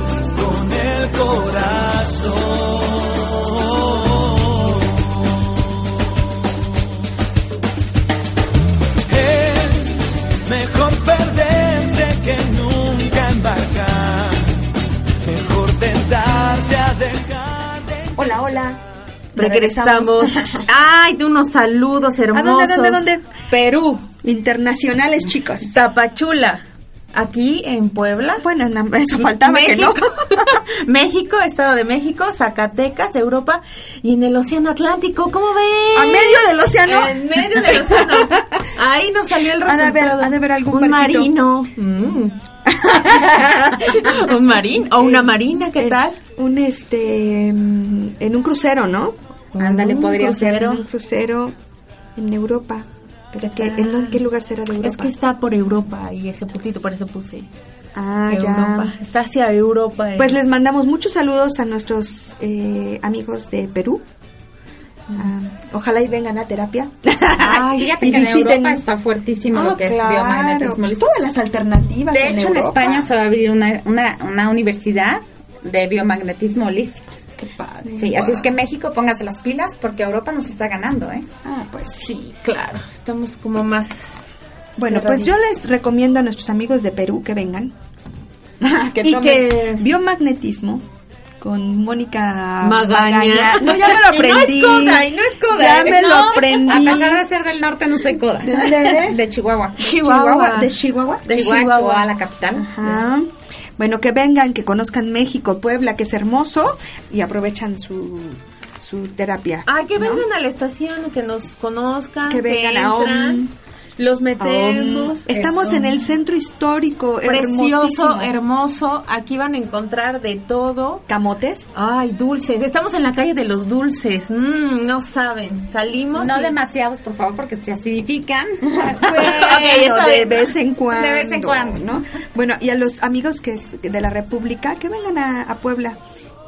corazón. Es mejor perderse que nunca embarcar, mejor tentarse a dejar de Hola, hola. Regresamos. Ay, de unos saludos ¿A hermosos. dónde, dónde, dónde? Perú, Internacionales, chicos. Tapachula. Aquí en Puebla. Bueno, na- eso faltaba que no. México, México, Estado de México, Zacatecas, Europa y en el Océano Atlántico. ¿Cómo ven? A medio del océano. En medio del océano. Ahí nos salió el Ha de resultado. haber- ha de haber algún Un marino. Mm. un marín o una marina, ¿qué En tal? Un este mm, en un crucero, ¿no? Ándale, podría ser. crucero. En un crucero en Europa. Pero que, ¿en, qué lugar será de Europa? Es que está por Europa y ese putito, por eso puse ah, Europa. ya. Está hacia Europa. eh. Pues les mandamos muchos saludos a nuestros eh, amigos de Perú. Ah, ojalá y vengan a terapia. Ay, fíjate Y que en visiten- Europa está fuertísimo Ah, lo que es claro, biomagnetismo. pues todas las alternativas. De hecho, en Europa. España se va a abrir una, una, una universidad de biomagnetismo holístico. Qué padre. Sí, así es que México póngase las pilas porque Europa nos está ganando, ¿eh? Ah, pues Sí, claro. Estamos como más. Bueno, pues yo les recomiendo a nuestros amigos de Perú que vengan. que Y tomen que- biomagnetismo con Mónica Magaña. No, ya me lo Y no es aprendí. coda, y no es coda, Ya ¿eh? me lo aprendí. A pesar de ser del norte, no soy coda. ¿De dónde eres? De Chihuahua. Chihuahua. ¿De Chihuahua? De Chihuahua, Chihuahua. Chihuahua, la capital. Ajá. Bueno, que vengan, que conozcan México, Puebla, que es hermoso, y aprovechan su, su terapia. Ay, que ¿no? vengan a la estación, que nos conozcan. Que vengan a entran, OM. Los metemos. Estamos Eso. en el centro histórico, Precioso, hermoso. Aquí van a encontrar de todo. Camotes. Ay, dulces. Estamos en la calle de los dulces. Mm, no saben. Salimos. No y- demasiados, por favor, porque se acidifican. Bueno, de vez en cuando. De vez en cuando. ¿no? Bueno, y a los amigos que es de la República, que vengan a, a Puebla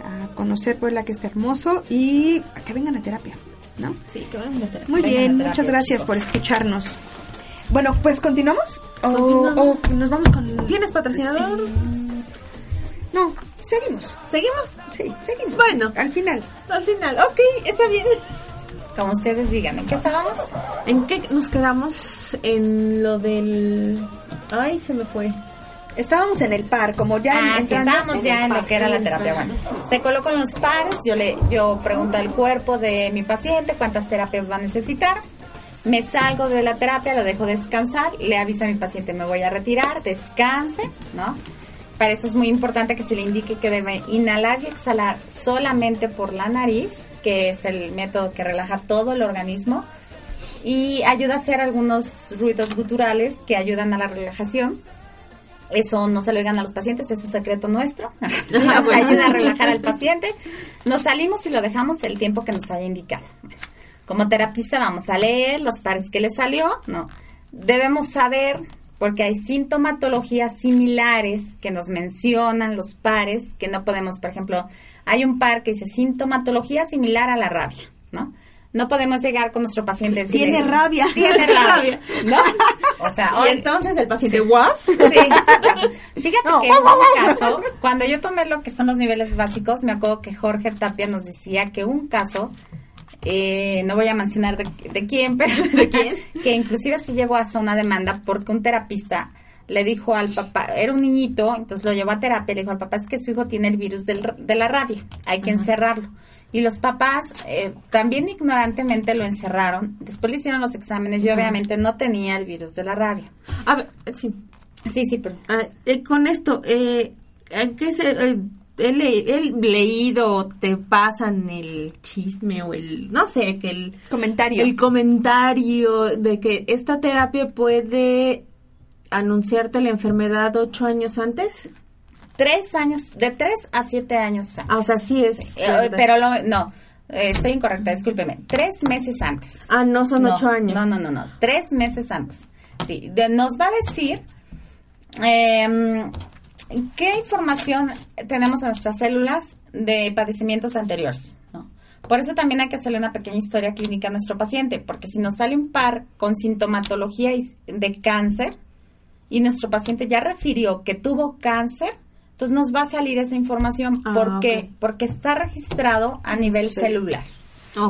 a conocer Puebla, que es hermoso, y a que vengan a terapia, ¿no? Sí, que van a meter. Muy Vengan a bien, terapia, muchas gracias chicos. por escucharnos. Bueno, pues continuamos. O, Continuamos. o nos vamos con. ¿Tienes patrocinador? Sí. No, seguimos. ¿Seguimos? Sí, seguimos. Bueno. al final. Al final. Ok, está bien. Como ustedes digan, ¿en qué estábamos? ¿En qué nos quedamos? En lo del... Ay, se me fue. Estábamos en el par, como ya. Ah, sí, estábamos ya el en lo que era la terapia. Bueno, se colocan los pares, yo le yo pregunto al cuerpo de mi paciente cuántas terapias va a necesitar. Me salgo de la terapia, lo dejo descansar, le aviso a mi paciente, me voy a retirar, descanse, ¿no? Para eso es muy importante que se le indique que debe inhalar y exhalar solamente por la nariz, que es el método que relaja todo el organismo y ayuda a hacer algunos ruidos guturales que ayudan a la relajación. Eso no se lo digan a los pacientes, es un secreto nuestro. Nos ayuda a relajar al paciente. Nos salimos y lo dejamos el tiempo que nos haya indicado. Como terapista vamos a leer los pares que le salió, ¿no? Debemos saber, porque hay sintomatologías similares que nos mencionan los pares, que no podemos, por ejemplo, hay un par que dice sintomatología similar a la rabia, ¿no? No podemos llegar con nuestro paciente y decirle, Tiene rabia. Tiene rabia, ¿no? O sea, Y hoy- entonces el paciente, ¿what? Sí. Fíjate que en un caso, cuando yo tomé lo que son los niveles básicos, me acuerdo que Jorge Tapia nos decía que un caso, eh, no voy a mencionar de, de quién, pero ¿De quién? que inclusive se llegó hasta una demanda porque un terapista le dijo al papá, era un niñito, entonces lo llevó a terapia, le dijo al papá, es que su hijo tiene el virus del- de la rabia, hay que encerrarlo. Y los papás eh, también ignorantemente lo encerraron, después le hicieron los exámenes y obviamente no tenía el virus de la rabia. A ver, sí. Sí, sí, pero... Ah, eh, con esto, eh, ¿en qué se, eh, he, le- he leído te pasan el chisme o el, no sé, que el Comentario. el comentario de que esta terapia puede anunciarte la enfermedad ocho años antes. Tres años, de tres a siete años. Ah, o sea, sí es. Eh, pero lo, no, eh, estoy incorrecta, discúlpeme. Tres meses antes. Ah, no son No, ocho años. No, no, no, no. Tres meses antes. Sí, de- nos va a decir em, qué información tenemos en nuestras células de padecimientos anteriores. ¿no? Por eso también hay que hacerle una pequeña historia clínica a nuestro paciente, porque si nos sale un par con sintomatología de cáncer y nuestro paciente ya refirió que tuvo cáncer, entonces nos va a salir esa información. Ah, ¿Por qué? Porque está registrado a nivel Sí. celular.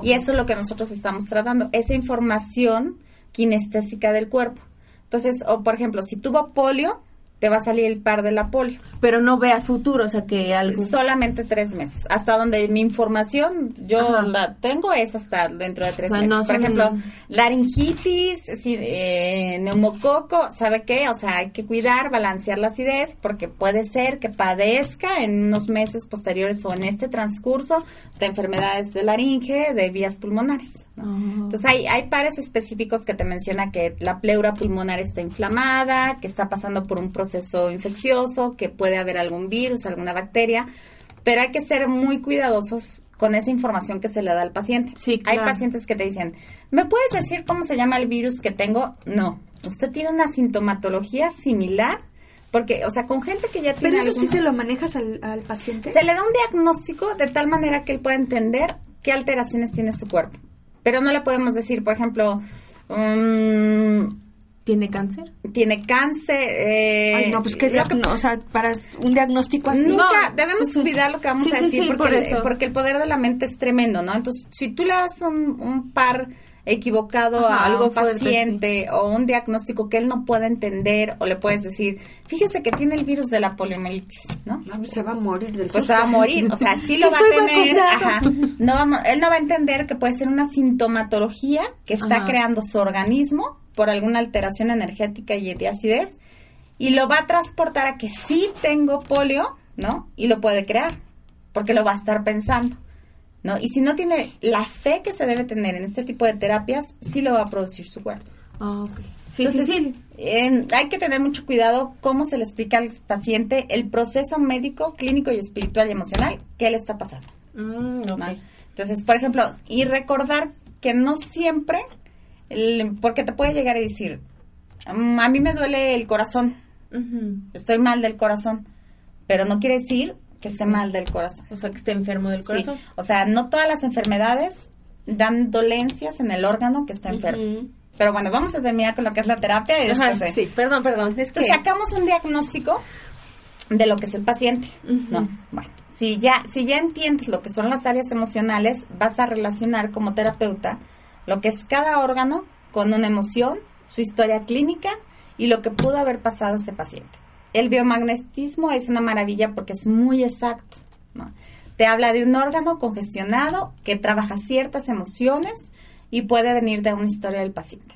Y eso es lo que nosotros estamos tratando, esa información kinestésica del cuerpo. Entonces, o por ejemplo, si tuvo polio, te va a salir el par de la polio. Pero no ve a futuro, o sea que algo. Solamente tres meses. Hasta donde mi información yo Ajá. la tengo es hasta dentro de tres O sea, meses. no por ejemplo, laringitis, sí, eh, neumococo, ¿sabe qué? O sea, hay que cuidar, balancear la acidez porque puede ser que padezca en unos meses posteriores o en este transcurso de enfermedades de laringe, de vías pulmonares. ¿no? Ah. Entonces hay, hay pares específicos que te menciona que la pleura pulmonar está inflamada, que está pasando por un proceso infeccioso, que puede haber algún virus, alguna bacteria, pero hay que ser muy cuidadosos con esa información que se le da al paciente. Sí, Hay pacientes que te dicen, ¿me puedes decir cómo se llama el virus que tengo? No, usted tiene una sintomatología similar, porque, o sea, con gente que ya tiene Pero eso sí se lo manejas al, al paciente. se le da un diagnóstico de tal manera que él pueda entender qué alteraciones tiene su cuerpo. Pero no le podemos decir, por ejemplo, mm, ¿Tiene cáncer? tiene cáncer. eh, Ay, no, pues qué que- diagno- o sea, para un diagnóstico así. Nunca No, debemos cuidar lo que vamos Sí, a decir sí, porque, por el- porque el poder de la mente es tremendo, ¿no? Entonces, si tú le das un, un par equivocado Ajá, a algo fuerte, paciente o un diagnóstico que él no pueda entender o le puedes decir, fíjese que tiene el virus de la poliomielitis, ¿no? No, pues se va a morir del pues se va a morir, o sea, sí lo va a tener, ajá, no vamos, él no va a entender que puede ser una sintomatología que está Ajá. creando su organismo por alguna alteración energética y de acidez y lo va a transportar a que sí tengo polio, ¿no? Y lo puede crear, porque lo va a estar pensando, ¿no? Y si no tiene la fe que se debe tener en este tipo de terapias, sí lo va a producir su cuerpo. Ah, ok. Sí, Entonces, sí, sí. eh, hay que tener mucho cuidado cómo se le explica al paciente el proceso médico, clínico y espiritual y emocional que le está pasando. Mm. Entonces, por ejemplo, y recordar que no siempre, el- porque te puede llegar a decir, "Mm, a mí me duele el corazón, estoy mal del corazón, pero no quiere decir que esté mal del corazón. O sea, que esté enfermo del Sí, corazón. O sea, no todas las enfermedades dan dolencias en el órgano que está enfermo. Pero bueno, vamos a terminar con lo que es la terapia y Ajá, sí, perdón, perdón. Es que... sacamos un diagnóstico de lo que es el paciente. ¿no? Bueno, si ya, si ya entiendes lo que son las áreas emocionales, vas a relacionar como terapeuta lo que es cada órgano con una emoción, su historia clínica y lo que pudo haber pasado a ese paciente. El biomagnetismo es una maravilla porque es muy exacto. Te habla de un órgano congestionado que trabaja ciertas emociones y puede venir de una historia del paciente.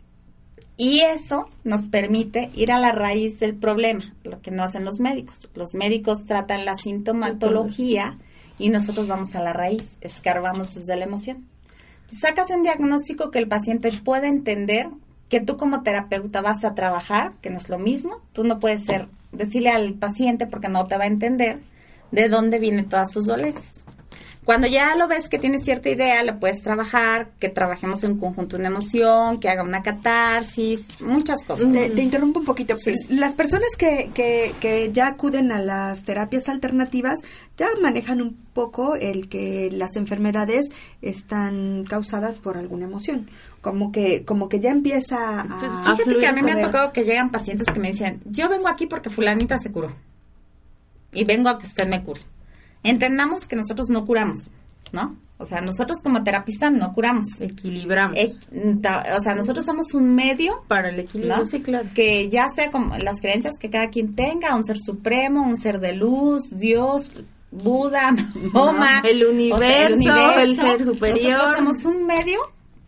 Y eso nos permite ir a la raíz del problema, lo que no hacen los médicos. Los médicos tratan la sintomatología y nosotros vamos a la raíz, escarbamos desde la emoción. Sacas un diagnóstico que el paciente pueda entender que tú como terapeuta vas a trabajar, que no es lo mismo. Tú no puedes ser, decirle al paciente porque no te va a entender de dónde vienen todas sus dolencias. Cuando ya lo ves que tiene cierta idea, le puedes trabajar, que trabajemos en conjunto una emoción, que haga una catarsis, muchas cosas. Te, te interrumpo un poquito. Sí. Las personas que, que, que ya acuden a las terapias alternativas ya manejan un poco el que las enfermedades están causadas por alguna emoción. Como que, como que ya empieza a... Fíjate fluir, que a mí me ha tocado que llegan pacientes que me dicen, yo vengo aquí porque fulanita se curó. Y vengo a que usted me cure. Entendamos que nosotros no curamos, ¿no? O sea, nosotros como terapistas no curamos. Equilibramos. O sea, nosotros somos un medio Para el equilibrio, ¿no? sí, claro. Que ya sea como las creencias que cada quien tenga, un ser supremo, un ser de luz, Dios, Buda, Mahoma, El universo, el ser superior. Nosotros somos un medio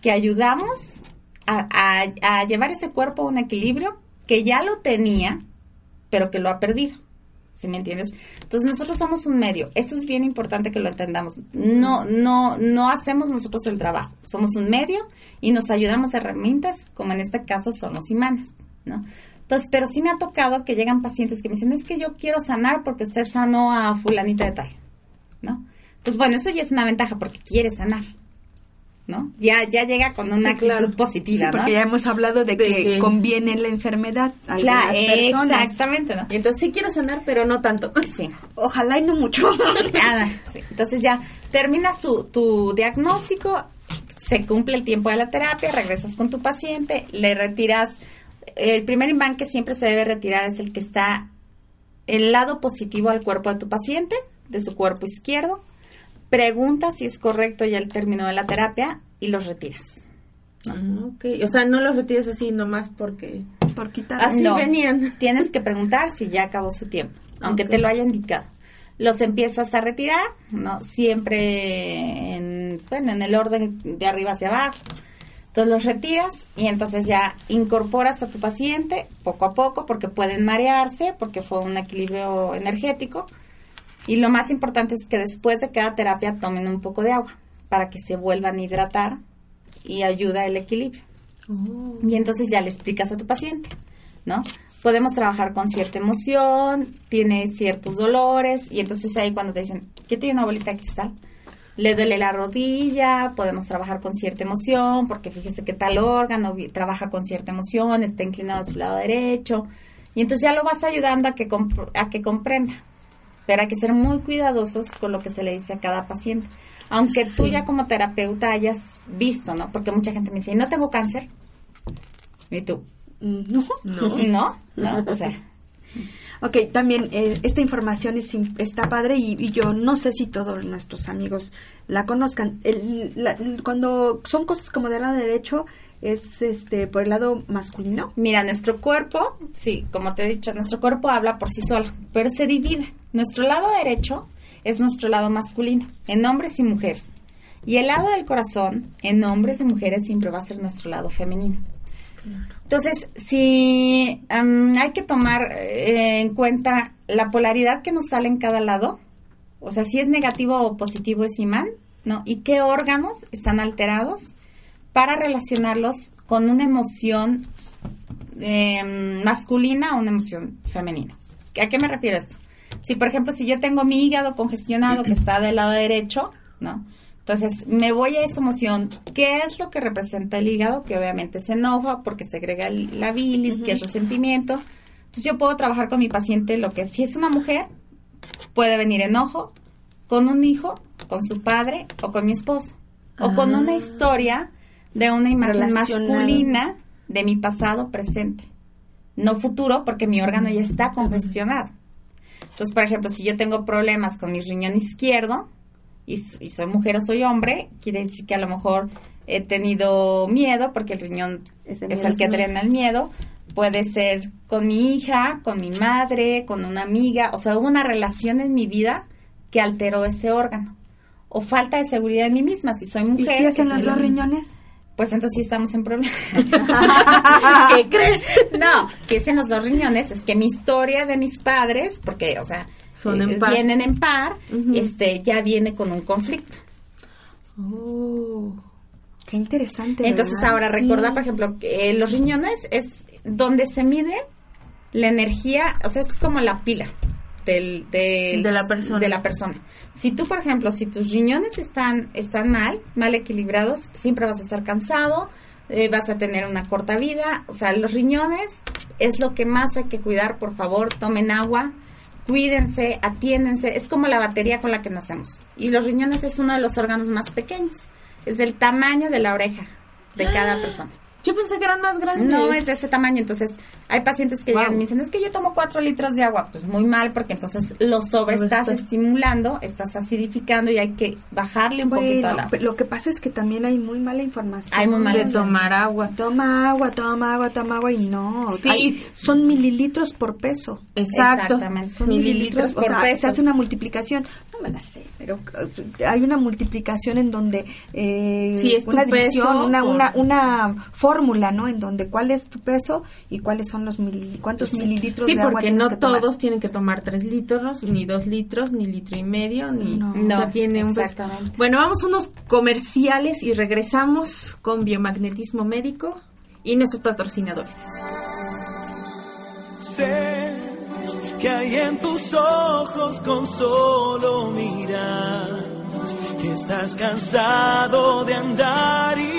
que ayudamos a, a- a llevar ese cuerpo a un equilibrio que ya lo tenía, pero que lo ha perdido. ¿Sí me entiendes? Entonces nosotros somos un medio, eso es bien importante que lo entendamos. No, no, no hacemos nosotros el trabajo, somos un medio y nos ayudamos de herramientas, como en este caso son los imanes, ¿no? Entonces, pero sí me ha tocado que llegan pacientes que me dicen, es que yo quiero sanar porque usted sanó a fulanita de tal, ¿no? Entonces, bueno, eso ya es una ventaja porque quiere sanar. ¿No? Ya, ya llega con una actitud positiva, sí, porque ya hemos hablado de, que, conviene la enfermedad a claro, las personas. Exactamente, ¿no? Y entonces sí quiero sanar, pero no tanto. Sí. Ojalá y no mucho. Nada, sí. Entonces ya terminas tu, tu diagnóstico, se cumple el tiempo de la terapia, regresas con tu paciente, le retiras... El primer imán que siempre se debe retirar es el que está el lado positivo al cuerpo de tu paciente, de su cuerpo izquierdo, preguntas si es correcto ya el término de la terapia y los retiras. Ah, ok, o sea, no los retiras así nomás porque... Por quitar. Así venían. Tienes que preguntar si ya acabó su tiempo, aunque te lo haya indicado. Los empiezas a retirar, ¿no? Siempre en, bueno, en el orden de arriba hacia abajo. Entonces los retiras y entonces ya incorporas a tu paciente poco a poco porque pueden marearse, porque fue un equilibrio energético y lo más importante es que después de cada terapia tomen un poco de agua para que se vuelvan a hidratar y ayuda el equilibrio. Oh. Y entonces ya le explicas a tu paciente, ¿no? Podemos trabajar con cierta emoción, tiene ciertos dolores y entonces ahí cuando te dicen, ¿qué tiene una bolita de cristal? Le duele la rodilla, podemos trabajar con cierta emoción, porque fíjese que tal órgano trabaja con cierta emoción, está inclinado a su lado derecho, y entonces ya lo vas ayudando a que, a que comprenda pero hay que ser muy cuidadosos con lo que se le dice a cada paciente. Aunque tú ya como terapeuta hayas visto, ¿no? Porque mucha gente me dice, ¿no tengo cáncer? ¿Y tú? Mm, no. No. No, o sea... Ok, también eh, esta información es, está padre y, yo no sé si todos nuestros amigos la conozcan. cuando son cosas como del lado derecho, es este por el lado masculino. Mira, nuestro cuerpo, sí, como te he dicho, nuestro cuerpo habla por sí solo, pero se divide. Nuestro lado derecho es nuestro lado masculino, en hombres y mujeres. Y el lado del corazón, en hombres y mujeres, siempre va a ser nuestro lado femenino. Entonces, si hay que tomar eh, en cuenta la polaridad que nos sale en cada lado, o sea, si es negativo o positivo es imán, ¿no? Y qué órganos están alterados para relacionarlos con una emoción em, masculina o una emoción femenina. ¿A qué me refiero esto? Si, por ejemplo, si yo tengo mi hígado congestionado que está del lado derecho, ¿no? Entonces, me voy a esa emoción. ¿Qué es lo que representa el hígado? Que obviamente se enoja porque segrega la bilis, que es resentimiento. Entonces, yo puedo trabajar con mi paciente lo que si es una mujer, puede venir enojo con un hijo, con su padre o con mi esposo. O con una ah. historia de una imagen masculina de mi pasado presente, no futuro porque mi órgano ya está congestionado. Entonces, por ejemplo, si yo tengo problemas con mi riñón izquierdo y, soy mujer o soy hombre, quiere decir que a lo mejor he tenido miedo porque el riñón es, el que drena el miedo. Puede ser con mi hija, con mi madre, con una amiga, o sea, hubo una relación en mi vida que alteró ese órgano. O falta de seguridad en mí misma, si soy mujer. ¿Y si hacen los dos riñones? Pues entonces sí estamos en problemas. ¿Qué crees? No, si es en los dos riñones, es que mi historia de mis padres, porque, o sea, Son en eh, vienen en par, este, ya viene con un conflicto. Oh, qué interesante. Entonces ahora recuerda, por ejemplo, que los riñones es donde se mide la energía, o sea, es como la pila de, la persona. de la persona. Si tú, por ejemplo, si tus riñones están, están mal, mal equilibrados, siempre vas a estar cansado, eh, vas a tener una corta vida. O sea, los riñones es lo que más hay que cuidar. Por favor, tomen agua, cuídense, atiéndense. Es como la batería con la que nacemos. Y los riñones es uno de los órganos más pequeños. Es del tamaño de la oreja de cada ah. persona. Yo pensé que eran más grandes. No, es de ese tamaño. Entonces, hay pacientes que llegan y me dicen, es que yo tomo cuatro litros de agua. Pues muy mal, porque entonces lo sobre estás estimulando, estás acidificando y hay que bajarle un poquito a la... Lo que pasa es que también hay muy mala información. Hay muy mala de tomar agua. Toma agua, toma agua, toma agua y no. Sí. son mililitros por peso. Exacto. Exactamente. Son mililitros, por peso. Se hace una multiplicación. No me la sé, pero eh, hay una multiplicación en donde... Eh, sí, es una división, una, una, una fórmula, ¿no? En donde cuál es tu peso y cuáles son los mil, cuántos mililitros sí, de agua porque tienes no que tomar. todos tienen que tomar tres litros, ni dos litros, ni litro y medio, ni No. o sea, No, tiene un peso. exactamente. Bueno, vamos a unos comerciales y regresamos con biomagnetismo médico y nuestros patrocinadores. Sé que hay en tus ojos con solo mirar que estás cansado de andar y de andar y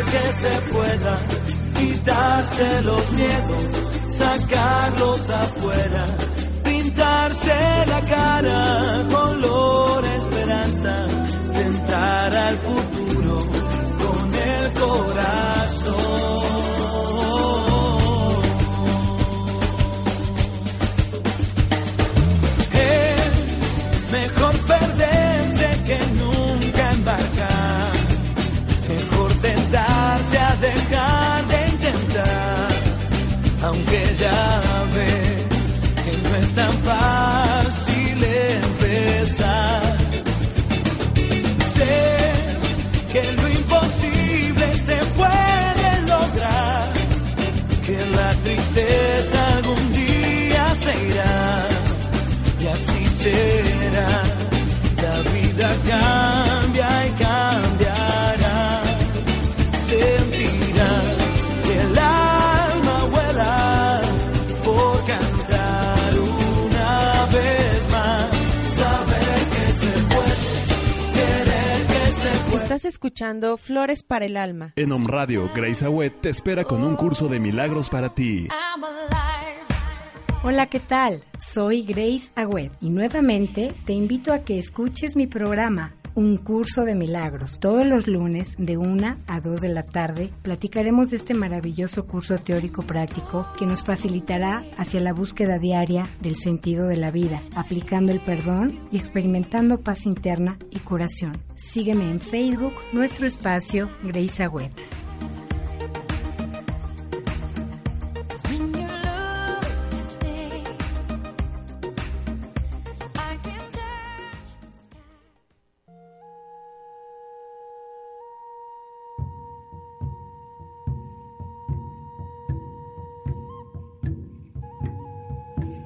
que se pueda, quitarse los miedos, sacarlos afuera pintarse la cara color esperanza, tentar al futuro con el corazón. Aunque escuchando Flores para el Alma. En Om Radio, Grace Agüed te espera con un curso de milagros para ti. Hola, ¿qué tal? Soy Grace Agüed y nuevamente te invito a que escuches mi programa. Un curso de milagros. Todos los lunes de 1 a 2 de la tarde platicaremos de este maravilloso curso teórico práctico que nos facilitará hacia la búsqueda diaria del sentido de la vida, aplicando el perdón y experimentando paz interna y curación. Sígueme en Facebook, nuestro espacio Grace Agüed.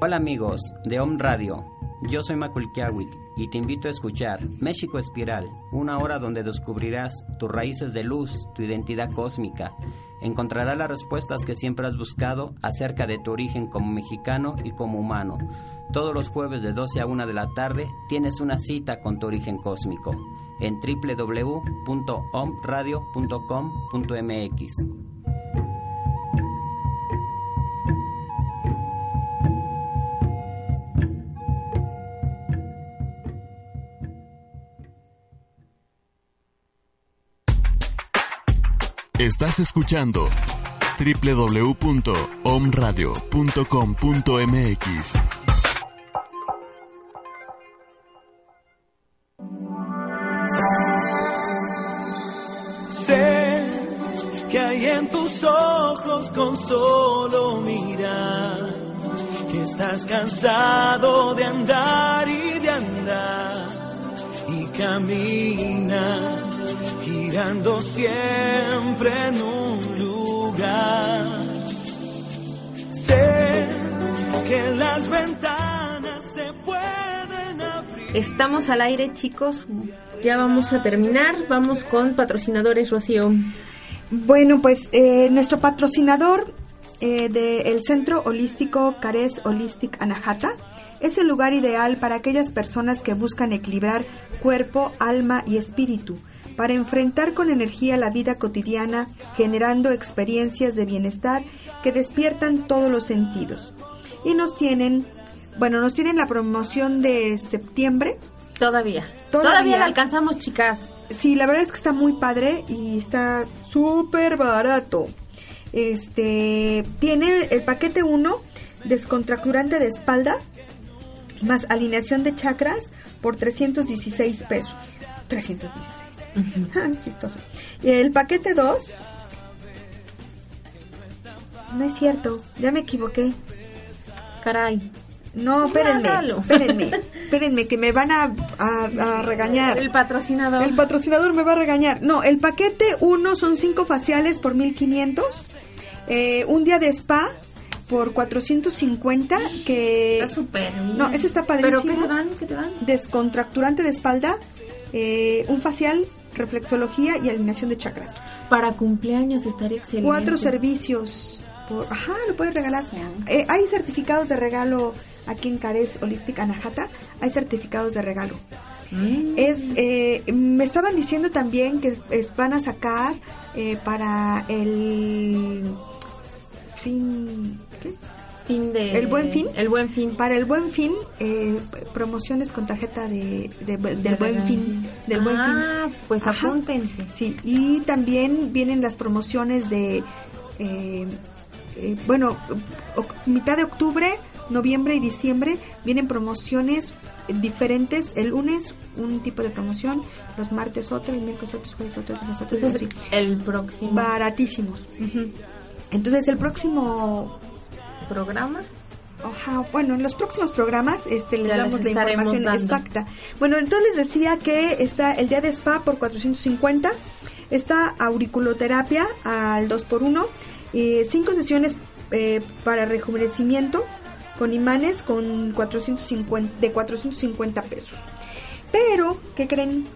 Hola amigos de Om Radio, yo soy Maculkiawit y te invito a escuchar México Espiral, una hora donde descubrirás tus raíces de luz, tu identidad cósmica. Encontrarás las respuestas que siempre has buscado acerca de tu origen como mexicano y como humano. Todos los jueves de 12 a 1 de la tarde tienes una cita con tu origen cósmico en www.omradio.com.mx. Estás escuchando www.omradio.com.mx. Sé que hay en tus ojos con solo mirar que estás cansado de andar y de andar y camina siempre en un lugar. Sé que las ventanas se pueden abrir. Estamos al aire, chicos. Ya vamos a terminar. Vamos con patrocinadores, Rocío. Bueno, pues eh, nuestro patrocinador eh, del Centro Holístico Cares Holistic Anahata es el lugar ideal para aquellas personas que buscan equilibrar cuerpo, alma y espíritu, para enfrentar con energía la vida cotidiana, generando experiencias de bienestar que despiertan todos los sentidos. Y nos tienen, bueno, nos tienen la promoción de septiembre Todavía. Todavía. Todavía la alcanzamos, chicas. Sí, la verdad es que está muy padre y está súper barato. Este tiene el paquete 1, descontracturante de espalda, más alineación de chakras por 316 pesos. 316. Chistoso. El paquete 2. No es cierto, ya me equivoqué. Caray. No, espérenme, Hágalo. espérenme, espérenme, que me van a, a- a regañar. El patrocinador. El patrocinador me va a regañar. No, el paquete 1 son 5 faciales por 1500. Eh, un día de spa por 450. Que. Está súper bien. No, ese está padrísimo. ¿Pero qué te dan? ¿Qué te dan? Descontracturante de espalda. eh, un facial, reflexología y alineación de chakras. Para cumpleaños estaría excelente. Cuatro servicios. Por, ajá, lo puedes regalar. Eh, hay certificados de regalo aquí en Cares Holistic Anahata. Hay certificados de regalo. Mm. Es, eh, me estaban diciendo también que es- van a sacar eh, para el fin, ¿qué? Fin de... ¿El buen fin? El buen fin. Para el buen fin, eh, promociones con tarjeta de, de- del De buen fin. Del buen Ah, fin. pues Ajá. apúntense. Sí, y también vienen las promociones de, eh, eh, bueno, mitad de octubre, noviembre y diciembre, vienen promociones diferentes. El lunes un tipo de promoción, los martes otro, el miércoles otro, jueves otro, otro. Entonces, así. el próximo Baratísimos. Entonces, el próximo programa. Ajá, bueno, en los próximos programas este, les Ya les damos la información dando. exacta. Bueno, entonces les decía que está el día de spa por 450, está auriculoterapia al 2x1, eh, cinco sesiones eh, para rejuvenecimiento con imanes con 450, de 450 pesos. Pero, ¿qué creen?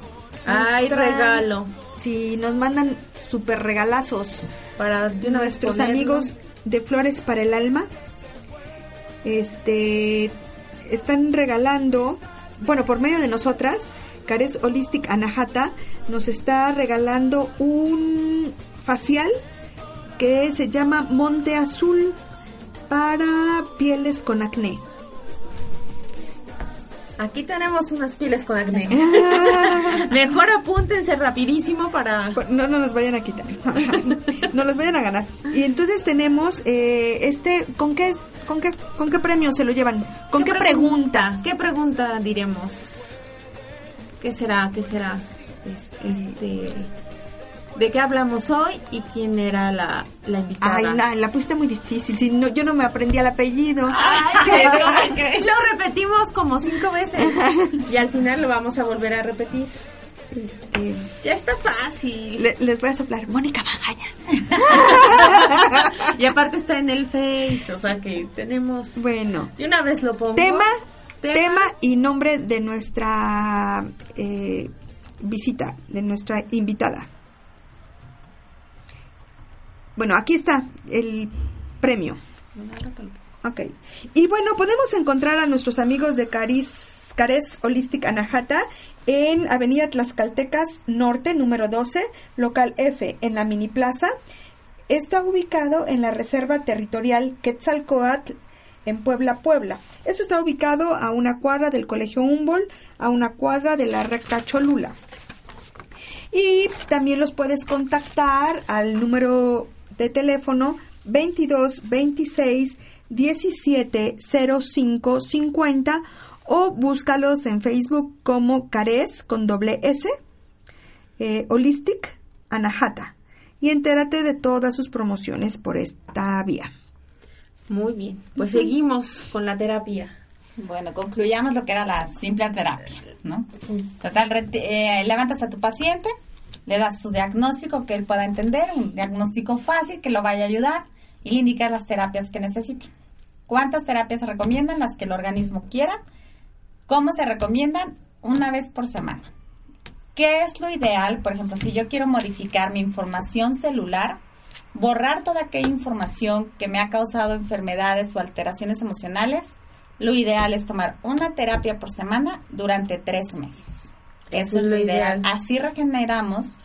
Ay, traen- regalo. Sí, nos mandan super regalazos Para nuestros amigos de Flores para el Alma. Este están regalando, bueno, por medio de nosotras, Cares Holistic Anahata nos está regalando un facial que se llama Monte Azul para pieles con acné. Aquí tenemos unas pieles con acné. Mejor apúntense rapidísimo para... No, no nos vayan a quitar. no los vayan a ganar. Y entonces tenemos eh, este, ¿con qué, con qué, con qué premio se lo llevan? ¿Con qué, pregunta? ¿Qué pregunta diremos? ¿Qué será? ¿Qué será? Este, ¿De qué hablamos hoy y quién era la, la invitada? Ay, na, la pusiste muy difícil. Si no, yo no me aprendí el apellido. Ay, pero lo repetimos como cinco veces y al final lo vamos a volver a repetir. Este, Ya está fácil. le- les voy a soplar. Mónica Magaña. Y aparte está en el Face, o sea que tenemos... Bueno. De una vez lo pongo. Tema, Tema. tema, y nombre de nuestra eh, visita, de nuestra invitada. Bueno, aquí está el premio. Ok. Y bueno, podemos encontrar a nuestros amigos de Caris, Cares Holistic Anahata en Avenida Tlaxcaltecas Norte, número 12, local F, en la Mini Plaza. Está ubicado en la Reserva Territorial Quetzalcoatl, en Puebla, Puebla. Eso está ubicado a una cuadra del Colegio Humboldt, a una cuadra de la recta Cholula. Y también los puedes contactar al número de teléfono 22 26 17 05 50 o búscalos en Facebook como Cares con doble S, eh, Holistic Anahata y entérate de todas sus promociones por esta vía. Muy bien, pues seguimos con la terapia. Bueno, concluyamos lo que era la simple terapia, ¿no? Total, eh, levantas a tu paciente, le das su diagnóstico que él pueda entender, un diagnóstico fácil que lo vaya a ayudar y le indicas las terapias que necesita. ¿Cuántas terapias se recomiendan? Las que el organismo quiera. ¿Cómo se recomiendan? Una vez por semana. ¿Qué es lo ideal? Por ejemplo, si yo quiero modificar mi información celular, borrar toda aquella información que me ha causado enfermedades o alteraciones emocionales, lo ideal es tomar una terapia por semana durante tres meses. Eso, es lo ideal. Así regeneramos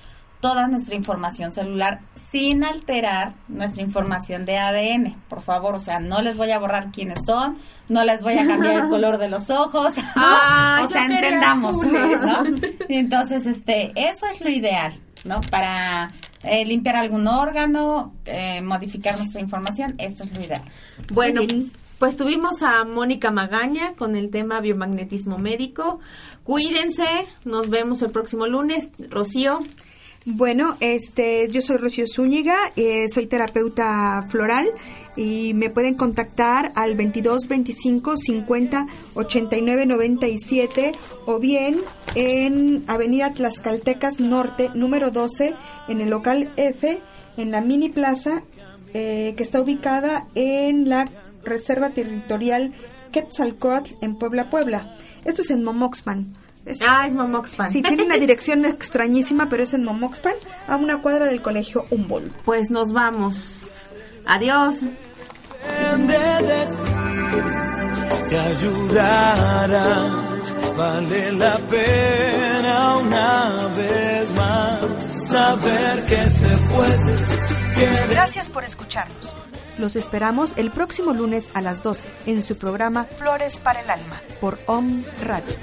toda nuestra información celular sin alterar nuestra información de ADN. Por favor, o sea, no les voy a borrar quiénes son, no les voy a cambiar el color de los ojos. Ah, o sea, entendamos. Entonces, este, eso es lo ideal, ¿no? Para eh, limpiar algún órgano, eh, modificar nuestra información, eso es lo ideal. Bueno, pues tuvimos a Mónica Magaña con el tema biomagnetismo médico. Cuídense, nos vemos el próximo lunes. Rocío. Bueno, este, yo soy Rocío Zúñiga, eh, soy terapeuta floral y me pueden contactar al 22 25 50 89 97 o bien en Avenida Tlaxcaltecas Norte, número 12, en el local F, en la mini plaza eh, que está ubicada en la Reserva Territorial Quetzalcoatl en Puebla, Puebla. Esto es en Momoxpan. Es- Ah, es Momoxpan. Sí, tiene una dirección extrañísima, pero es en Momoxpan, a una cuadra del colegio Humboldt. Pues nos vamos. Adiós. te ayudará. Vale la pena una vez más saber que se puede. que Gracias por escucharnos. Los esperamos el próximo lunes a las 12 en su programa Flores para el Alma por OM Radio.